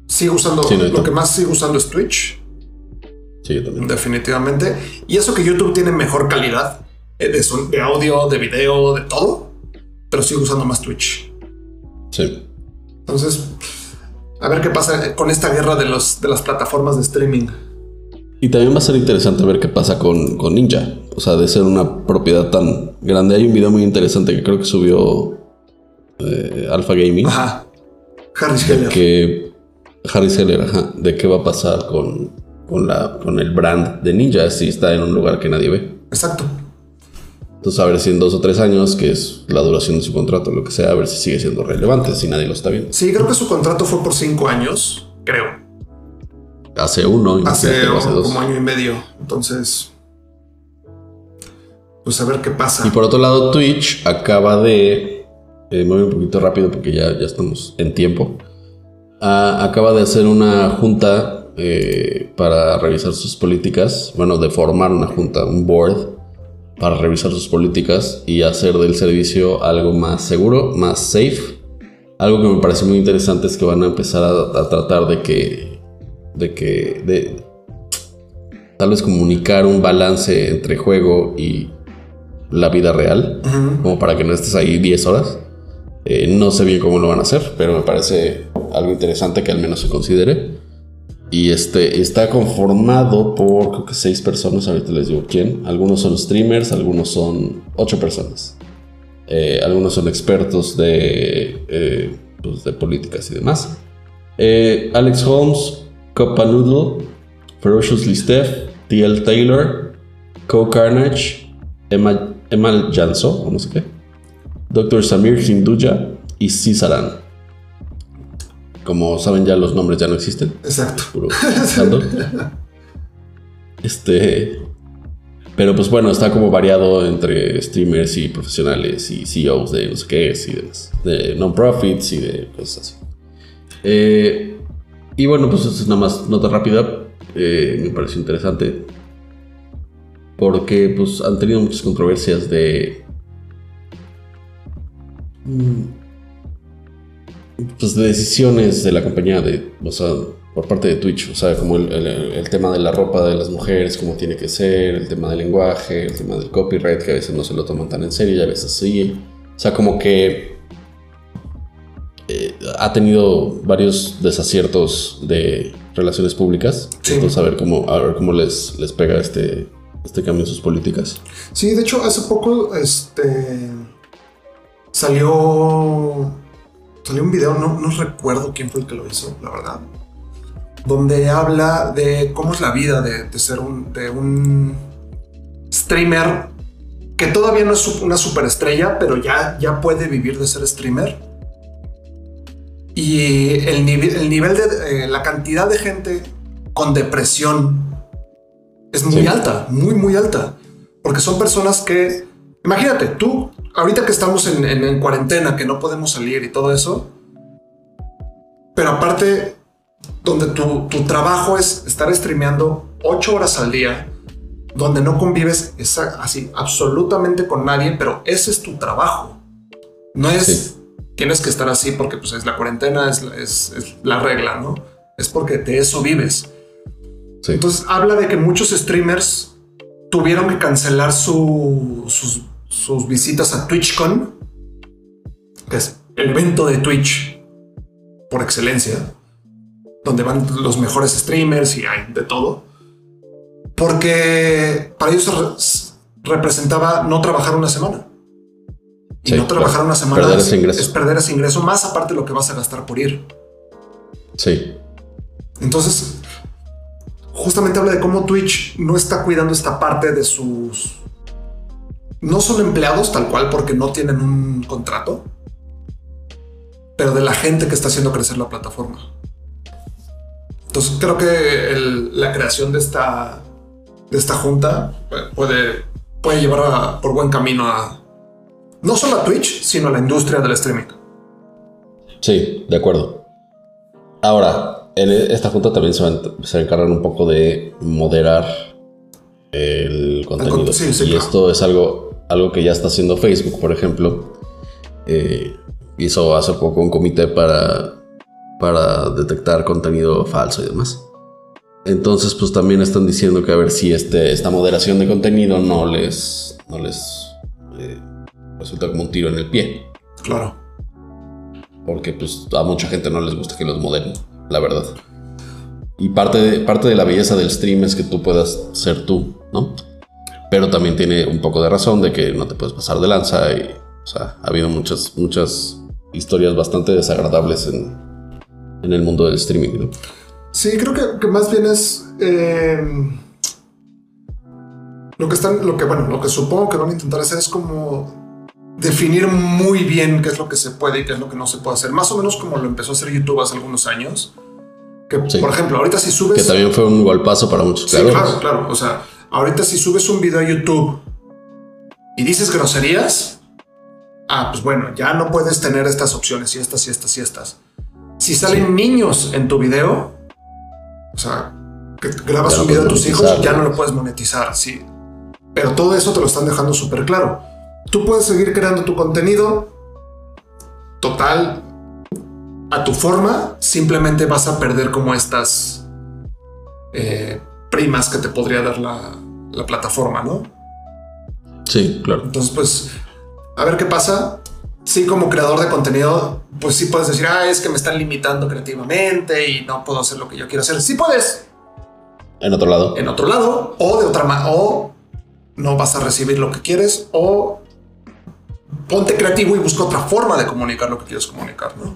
Sigo usando. Sí, no, yo lo que más sigo usando es Twitch. Sí, yo también. Definitivamente. Y eso que YouTube tiene mejor calidad eh, de, son- de audio, de video, de todo. Pero sigo usando más Twitch. Sí. Entonces, a ver qué pasa con esta guerra de, los, de las plataformas de streaming. Y también va a ser interesante ver qué pasa con, con Ninja. O sea, de ser una propiedad tan grande. Hay un video muy interesante que creo que subió eh, Alpha Gaming. Ajá. Harris Heller. Que Harry Seller, ajá, de qué va a pasar con, con, la, con el brand de Ninja si está en un lugar que nadie ve. Exacto. Entonces, a ver si en dos o tres años, que es la duración de su contrato, lo que sea, a ver si sigue siendo relevante, si nadie lo está viendo. Sí, creo que su contrato fue por cinco años, creo. Hace uno, Hace, hace dos. como año y medio. Entonces, pues a ver qué pasa. Y por otro lado, Twitch acaba de. Eh, voy un poquito rápido porque ya, ya estamos en tiempo. Ah, acaba de hacer una junta eh, para revisar sus políticas. Bueno, de formar una junta, un board, para revisar sus políticas y hacer del servicio algo más seguro, más safe. Algo que me parece muy interesante es que van a empezar a, a tratar de que. de que. de tal vez comunicar un balance entre juego y la vida real, como para que no estés ahí 10 horas. Eh, no sé bien cómo lo van a hacer, pero me parece algo interesante que al menos se considere. Y este está conformado por creo seis personas, ahorita les digo quién. Algunos son streamers, algunos son ocho personas. Eh, algunos son expertos de, eh, pues, de políticas y demás. Eh, Alex Holmes, Copa Noodle, Ferociously Steph, T.L. Taylor, Co Carnage, Emma, Emma Janso, o qué, Dr. Samir Hinduja y Cisaran. Como saben ya los nombres ya no existen. Exacto. Puro. [laughs] Este. Pero pues bueno, está como variado entre streamers y profesionales y CEOs de no sé qué y demás. De non-profits y de cosas así. Eh, y bueno, pues esto es nada más nota rápida. Eh, me pareció interesante. Porque pues han tenido muchas controversias de. mm, Pues de decisiones de la compañía de. O sea, por parte de Twitch. O sea, como el, el- el tema de la ropa de las mujeres, cómo tiene que ser, el tema del lenguaje, el tema del copyright, que a veces no se lo toman tan en serio y a veces sí. O sea, como que eh, ha tenido varios desaciertos de relaciones públicas. Sí. Entonces, a ver cómo, a ver cómo les, les pega este, este cambio en sus políticas. Sí, de hecho, hace poco este salió salió un video, no, no recuerdo quién fue el que lo hizo, la verdad, donde habla de cómo es la vida de, de ser un, de un streamer que todavía no es una superestrella, pero ya, ya puede vivir de ser streamer. Y el, nive- el nivel de eh, la cantidad de gente con depresión es muy Sí. alta, muy, muy alta. Porque son personas que, imagínate, tú, ahorita que estamos en, en- en cuarentena, que no podemos salir y todo eso, pero aparte, donde tu, tu trabajo es estar streameando ocho horas al día, donde no convives esa- así absolutamente con nadie, pero ese es tu trabajo. No es, Sí. tienes que estar así porque pues, es la cuarentena, es, la- es- es la regla, ¿no? Es porque de eso vives. Sí. Entonces habla de que muchos streamers tuvieron que cancelar su- sus, sus visitas a TwitchCon, que es el evento de Twitch por excelencia, donde van los mejores streamers y hay de todo, porque para ellos re- representaba no trabajar una semana. Y Sí, no trabajar claro. una semana Perder es, ese es perder ese ingreso, más aparte de lo que vas a gastar por ir. Sí. Entonces, justamente habla de cómo Twitch no está cuidando esta parte de sus... No son empleados tal cual porque no tienen un contrato, pero de la gente que está haciendo crecer la plataforma. Entonces creo que el- la creación de esta, de esta junta puede, puede llevar a- por buen camino a no solo a Twitch, sino a la industria del streaming. Sí, de acuerdo. Ahora, en e- esta junta también se se encargar un poco de moderar el contenido. sí, sí, y claro. esto es algo, algo que ya está haciendo Facebook, por ejemplo. Eh, hizo hace poco un comité para, para detectar contenido falso y demás. Entonces, pues también están diciendo que a ver si este, esta moderación de contenido no les, no les eh, resulta como un tiro en el pie. Claro. Porque pues a mucha gente no les gusta que los moderen, la verdad. Y parte de, parte de la belleza del stream es que tú puedas ser tú, ¿no? Pero también tiene un poco de razón de que no te puedes pasar de lanza y, o sea, ha habido muchas, muchas historias bastante desagradables en, en el mundo del streaming, ¿no? Sí, creo que, que más bien es eh, lo que están, lo que bueno, lo que supongo que van a intentar hacer es como definir muy bien qué es lo que se puede y qué es lo que no se puede hacer. Más o menos como lo empezó a hacer YouTube hace algunos años. Que Sí. por ejemplo, ahorita si subes, Que también fue un golpazo para muchos sí, claro, claro. O sea, ahorita si subes un video a YouTube y dices groserías, ah, pues bueno, ya no puedes tener estas opciones y estas y estas y estas. Si salen niños en tu video, o sea, que grabas Ya un video de puedes tus hijos, ya no lo puedes monetizar, sí. Pero todo eso te lo están dejando súper claro. Tú puedes seguir creando tu contenido total a tu forma, simplemente vas a perder como estas eh, primas que te podría dar la, la plataforma, ¿no? Sí, claro. Entonces, pues, a ver qué pasa. Sí, como creador de contenido, pues sí puedes decir, ah, es que me están limitando creativamente y no puedo hacer lo que yo quiero hacer. Sí puedes En otro lado. en otro lado o de otra manera, o no vas a recibir lo que quieres o ponte creativo y busca otra forma de comunicar lo que quieres comunicar, ¿no?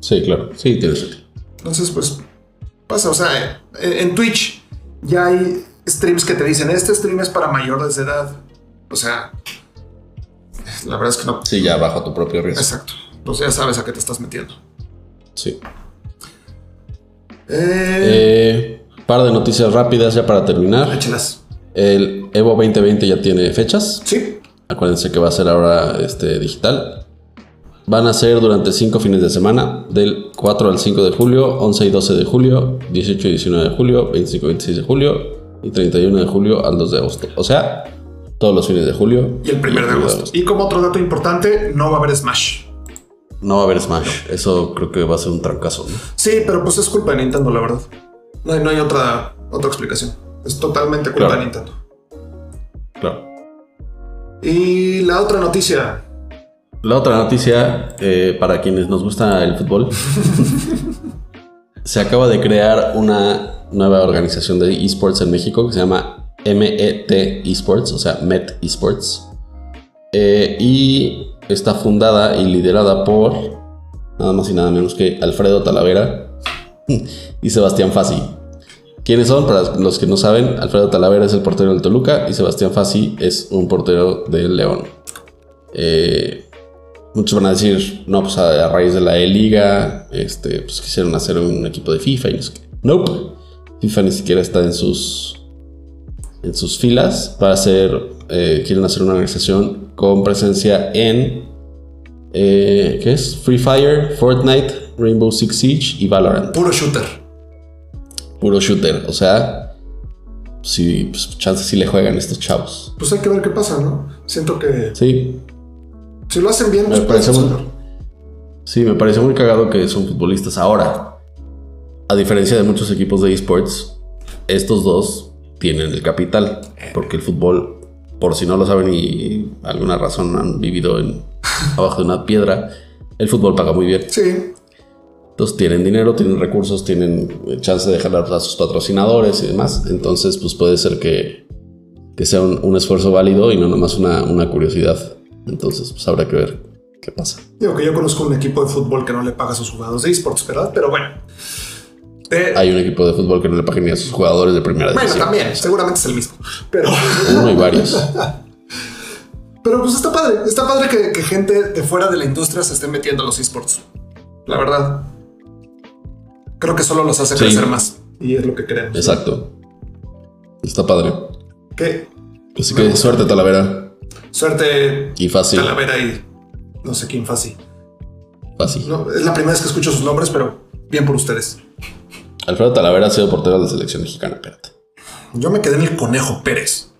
Sí, claro. Sí, tiene sentido. Entonces, pues pasa, o sea, en, en Twitch ya hay streams que te dicen, este stream es para mayores de edad. O sea, la verdad es que no. Sí, ya bajo tu propio riesgo. Exacto. Entonces ya sabes a qué te estás metiendo. Sí. Eh, Eh, par de noticias rápidas ya para terminar. échelas. El Evo 2020 ya tiene fechas. Sí. Acuérdense que va a ser ahora este, digital. Van a ser durante cinco fines de semana, del 4 al 5 de julio, 11 y 12 de julio, 18 y 19 de julio, 25 y 26 de julio y 31 de julio al 2 de agosto. O sea, todos los fines de julio. Y el primer de agosto. Y como otro dato importante, no va a haber Smash. No va a haber Smash. Eso creo que va a ser un trancazo. ¿no? Sí, pero pues es culpa de Nintendo, la verdad. No hay, no hay otra, otra explicación. Es totalmente culpa Claro. de Nintendo. Claro. Y la otra noticia. La otra noticia, eh, para quienes nos gusta el fútbol, [laughs] se acaba de crear una nueva organización de esports en México que se llama MET Esports, o sea, MET Esports. Eh, y está fundada y liderada por nada más y nada menos que Alfredo Talavera [laughs] y Sebastián Fassi. ¿Quiénes son? Para los que no saben, Alfredo Talavera es el portero del Toluca y Sebastián Fassi es un portero del León. Eh, Muchos van a decir, no, pues a, raíz de la E-Liga, este, pues quisieron hacer un equipo de FIFA y no sé qué. Nope. FIFA ni siquiera está en sus, en sus filas para hacer, eh, quieren hacer una organización con presencia en, eh, ¿qué es? Free Fire, Fortnite, Rainbow Six Siege y Valorant. Puro shooter. Puro shooter. O sea, si, pues, chances si le juegan estos chavos. Pues hay que ver qué pasa, ¿no? Siento que Sí, si lo hacen bien, Me pues parece muy-. Sí, me parece muy cagado que son futbolistas ahora. A diferencia de muchos equipos de esports, estos dos tienen el capital. Porque el fútbol, por si no lo saben y alguna razón han vivido en, [laughs] abajo de una piedra, el fútbol paga muy bien. Sí, Entonces tienen dinero, tienen recursos, tienen chance de jalar a sus patrocinadores y demás. Entonces, pues puede ser que, que sea un, un esfuerzo válido y no nomás una, una curiosidad. Entonces, pues habrá que ver qué pasa. digo que yo conozco un equipo de fútbol que no le paga a sus jugadores de esports, ¿verdad? Pero bueno. Hay un equipo de fútbol que no le paga ni a sus jugadores de primera bueno, división. también, seguramente es el mismo. Pero, Uno y varios. [laughs] pero pues está padre. Está padre que, que gente de fuera de la industria se esté metiendo a los esports. La verdad. Creo que solo los hace Sí. crecer más. Y es lo que queremos. Exacto. Está padre. Que Así que suerte, Talavera. suerte, Y fácil. Talavera y no sé quién fácil. Fácil. No, es la primera vez que escucho sus nombres, pero bien por ustedes. Alfredo Talavera ha sido portero de la selección mexicana. Espérate. Yo me quedé en el Conejo Pérez.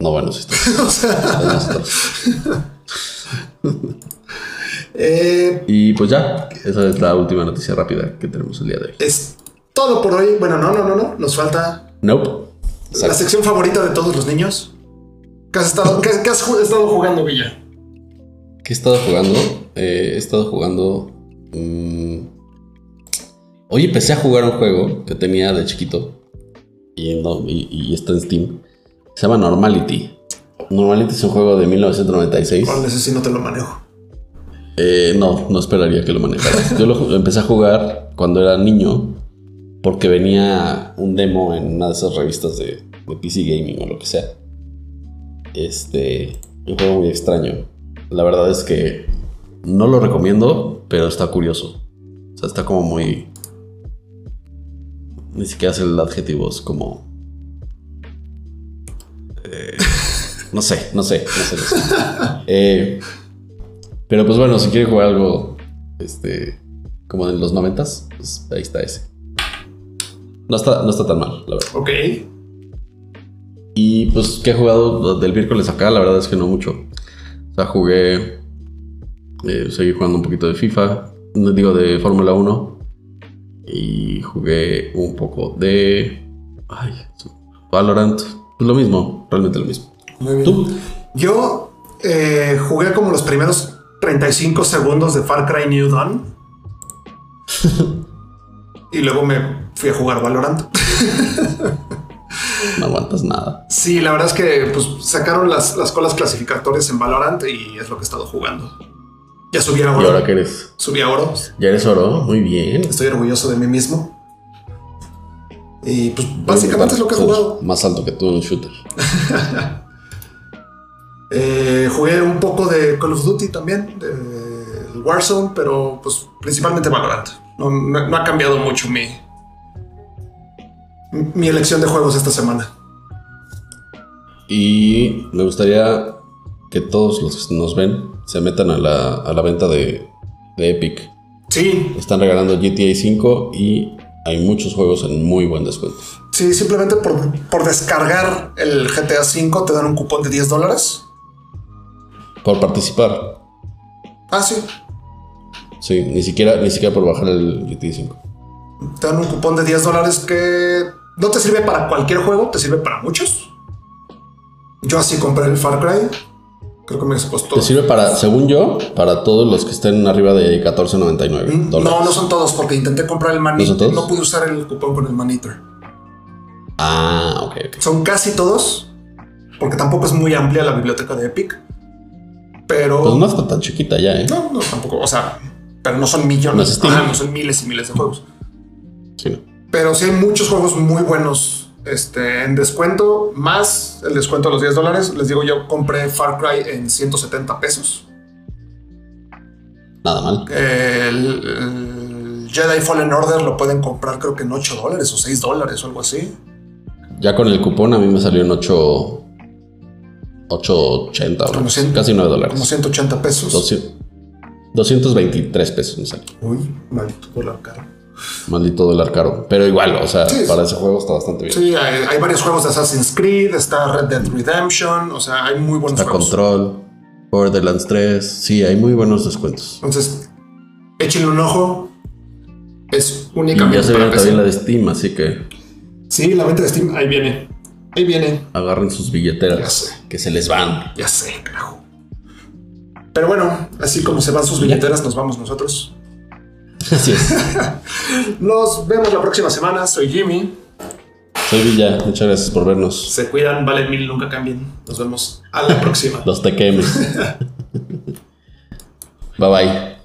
No, bueno, sí está. [laughs] o sea, eh, Y pues ya, esa es la última noticia rápida que tenemos el día de hoy. es todo por hoy. Bueno, no, no, no, no. Nos falta Nope. la sección favorita de todos los niños. ¿Qué has estado, qué- qué has ju- estado jugando, Villa? ¿Qué he estado jugando? Eh, he estado jugando. mm, Hoy empecé a jugar un juego que tenía de chiquito y, no- y- y está en Steam. Se llama Normality. Normality es un juego de 1996. ¿Cuál ese sí no te lo manejo? Eh, no, no esperaría que lo manejara. Yo lo empecé a jugar cuando era niño porque venía un demo en una de esas revistas de, de PC Gaming o lo que sea. Este, un juego muy extraño. La verdad es que no lo recomiendo, pero está curioso. O sea, está como muy... Ni siquiera hace el adjetivo, es como... eh, no sé, no sé, no sé. no sé. Eh, pero pues bueno, si quiere jugar algo este como en los noventas, pues ahí está ese. No está, no está tan mal, la verdad. Ok. Y pues que he jugado del miércoles acá, la verdad es que no mucho. O sea, jugué. eh, seguí jugando un poquito de FIFA. No digo de Fórmula 1. Y jugué un poco de. Ay, Valorant. Pues lo mismo, realmente lo mismo. Muy bien. ¿Tú? Yo eh, jugué como los primeros 35 segundos de Far Cry New Dawn. [laughs] y luego me fui a jugar Valorant. No aguantas nada. Sí, la verdad es que pues, sacaron las, las colas clasificatorias en Valorant y es lo que he estado jugando. Ya subí a ¿Y oro. ahora qué eres? Subí a oro. ¿Ya eres oro? Muy bien. Estoy orgulloso de mí mismo. Y pues básicamente es lo que he jugado. Más alto que tú en un shooter. [laughs] Eh, jugué un poco de Call of Duty también, de Warzone, pero pues principalmente Valorant. No, no, no ha cambiado mucho mi, mi elección de juegos esta semana. Y me gustaría que todos los que nos ven se metan a la, a la venta de, de Epic. Sí, Están regalando GTA 5 y hay muchos juegos en muy buen descuento. sí, simplemente por, por descargar el GTA V te dan un cupón de 10 dólares. Por participar. Ah, sí, Sí, ni siquiera, ni siquiera por bajar el GTA 5. te dan un cupón de 10 dólares que no te sirve para cualquier juego, te sirve para muchos. Yo así compré el Far Cry. Creo que me costó. Te sirve para, según yo, para todos los que estén arriba de 14.99 Mm, dólares. No, no son todos, porque intenté comprar el Man ¿No pude usar el cupón con el Man Eater. Ah, ok, ok. Son casi todos, porque tampoco es muy amplia la biblioteca de Epic. Pero. Pues no está tan chiquita ya, ¿eh? No, no, tampoco. O sea, pero no son millones. Ajá, no son miles y miles de juegos. Sí, no. Pero sí hay muchos juegos muy buenos este, en descuento, más el descuento de los 10 dólares. Les digo, yo compré Far Cry en 170 pesos. Nada mal. El, el Jedi Fallen Order lo pueden comprar creo que en 8 dólares o 6 dólares o algo así. Ya con el cupón a mí me salió en 8... 8.80 Como o cien- casi 9 Como dólares. 180 pesos. 200 223 pesos me salió. Uy, maldito dólar caro. Maldito dólar caro. Pero igual, o sea, Sí. para ese juego está bastante bien. Sí, hay, hay varios juegos de Assassin's Creed, está Red Dead Redemption, o sea, hay muy buenos Está juegos. Control, Borderlands 3. Sí, hay muy buenos descuentos. Entonces, échenle un ojo. Es Y únicamente ya se viene también la de Steam, así que Sí, la venta de Steam, ahí viene. Ahí viene. agarren sus Ya billeteras sé. que se les van. Ya sé, carajo. Pero bueno, así como se van sus billeteras, nos vamos nosotros. [laughs] Así es. Nos vemos la próxima semana. Soy Jimmy. Soy Villa, muchas gracias por vernos. Se cuidan, valen mil, nunca cambien. Nos vemos a la próxima. Los tequemes. [laughs] bye bye.